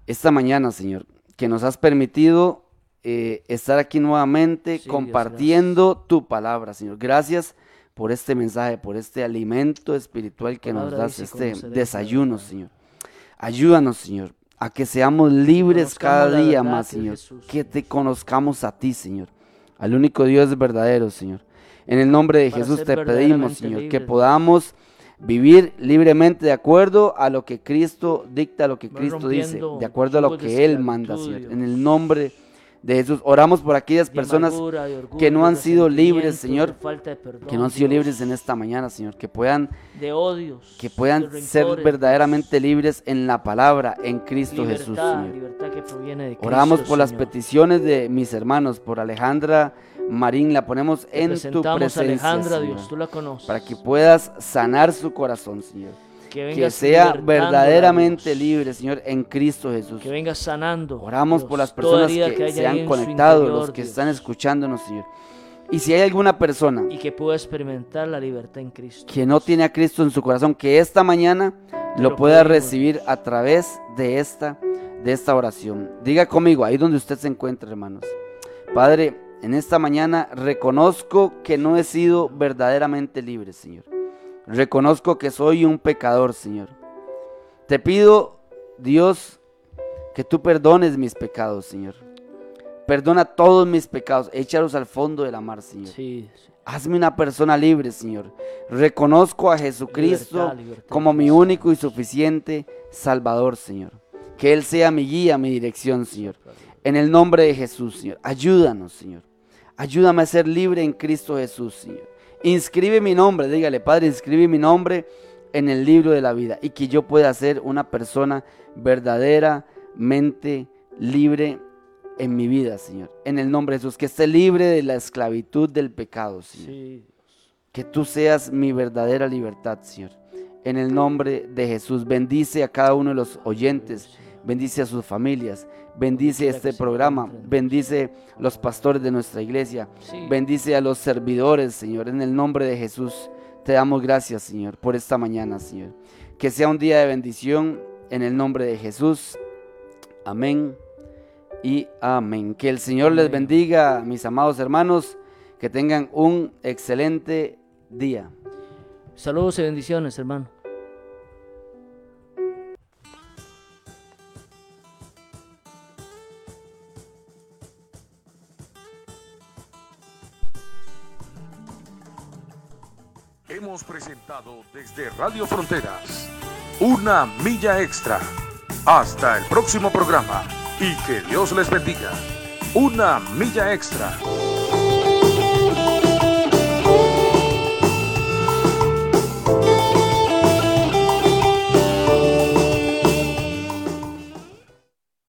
esta mañana, Señor, que nos has permitido eh, estar aquí nuevamente Dios, compartiendo tu palabra, Señor. Gracias por este mensaje, por este alimento espiritual que nos das, este desayuno. Señor. Ayúdanos, Señor, a que seamos libres cada día verdad más, Señor. Jesús, Que te conozcamos a ti, Señor, al único Dios verdadero, Señor. En el nombre de Para Jesús te pedimos, Señor, que podamos vivir libremente de acuerdo a lo que Cristo dicta, a lo que Cristo dice, de acuerdo a lo que Él manda, Señor. En el nombre de Jesús, oramos por aquellas De personas amargura, de orgullo, que no de han sido libres, Señor, de de perdón, que no han sido Dios, libres en esta mañana, Señor, que puedan, de odios, que puedan de ser rencores, verdaderamente libres en la palabra, en Cristo libertad, Jesús, Señor. libertad que proviene de Cristo, Oramos por las peticiones de mis hermanos, por Alejandra Marín, la ponemos en tu presencia, Alejandra, Señor, Dios, tú la conoces. para que puedas sanar su corazón, Señor. Que, sea verdaderamente libre, Señor, en Cristo Jesús. Que vengas sanando. Oramos Dios, por las personas que, se han conectado, interior, los que Dios, están escuchándonos, Señor. Y si hay alguna persona Y que pueda experimentar la libertad en Cristo. que no tiene a Cristo en su corazón, que esta mañana lo pueda recibir a través de esta, de esta oración. Diga conmigo, ahí donde usted se encuentre, hermanos. Padre, en esta mañana reconozco que no he sido verdaderamente libre, Señor. Reconozco que soy un pecador, Señor. Te pido, Dios, que tú perdones mis pecados, Señor. Perdona todos mis pecados, échalos al fondo de la mar, Señor. Sí, sí. Hazme una persona libre, Señor. Reconozco a Jesucristo Libertad, libertad, como mi único y suficiente Salvador, Señor. Que Él sea mi guía, mi dirección, Señor. En el nombre de Jesús, Señor. Ayúdanos, Señor. Ayúdame a ser libre en Cristo Jesús, Señor. Inscribe mi nombre, dígale, Padre, inscribe mi nombre en el libro de la vida y que yo pueda ser una persona verdaderamente libre en mi vida, Señor. En el nombre de Jesús, que esté libre de la esclavitud del pecado, Señor. Sí. Que tú seas mi verdadera libertad, Señor. En el nombre de Jesús, bendice a cada uno de los oyentes, bendice a sus familias, bendice este programa, bendice los pastores de nuestra iglesia, Sí. bendice a los servidores, Señor. En el nombre de Jesús, te damos gracias, Señor, por esta mañana, Señor. Que sea un día de bendición en el nombre de Jesús. Amén y amén. Que el Señor les bendiga, mis amados hermanos, que tengan un excelente día. Saludos y bendiciones, hermano. Hemos presentado desde Radio Fronteras una milla extra. Hasta el próximo programa y que Dios les bendiga. Una milla extra.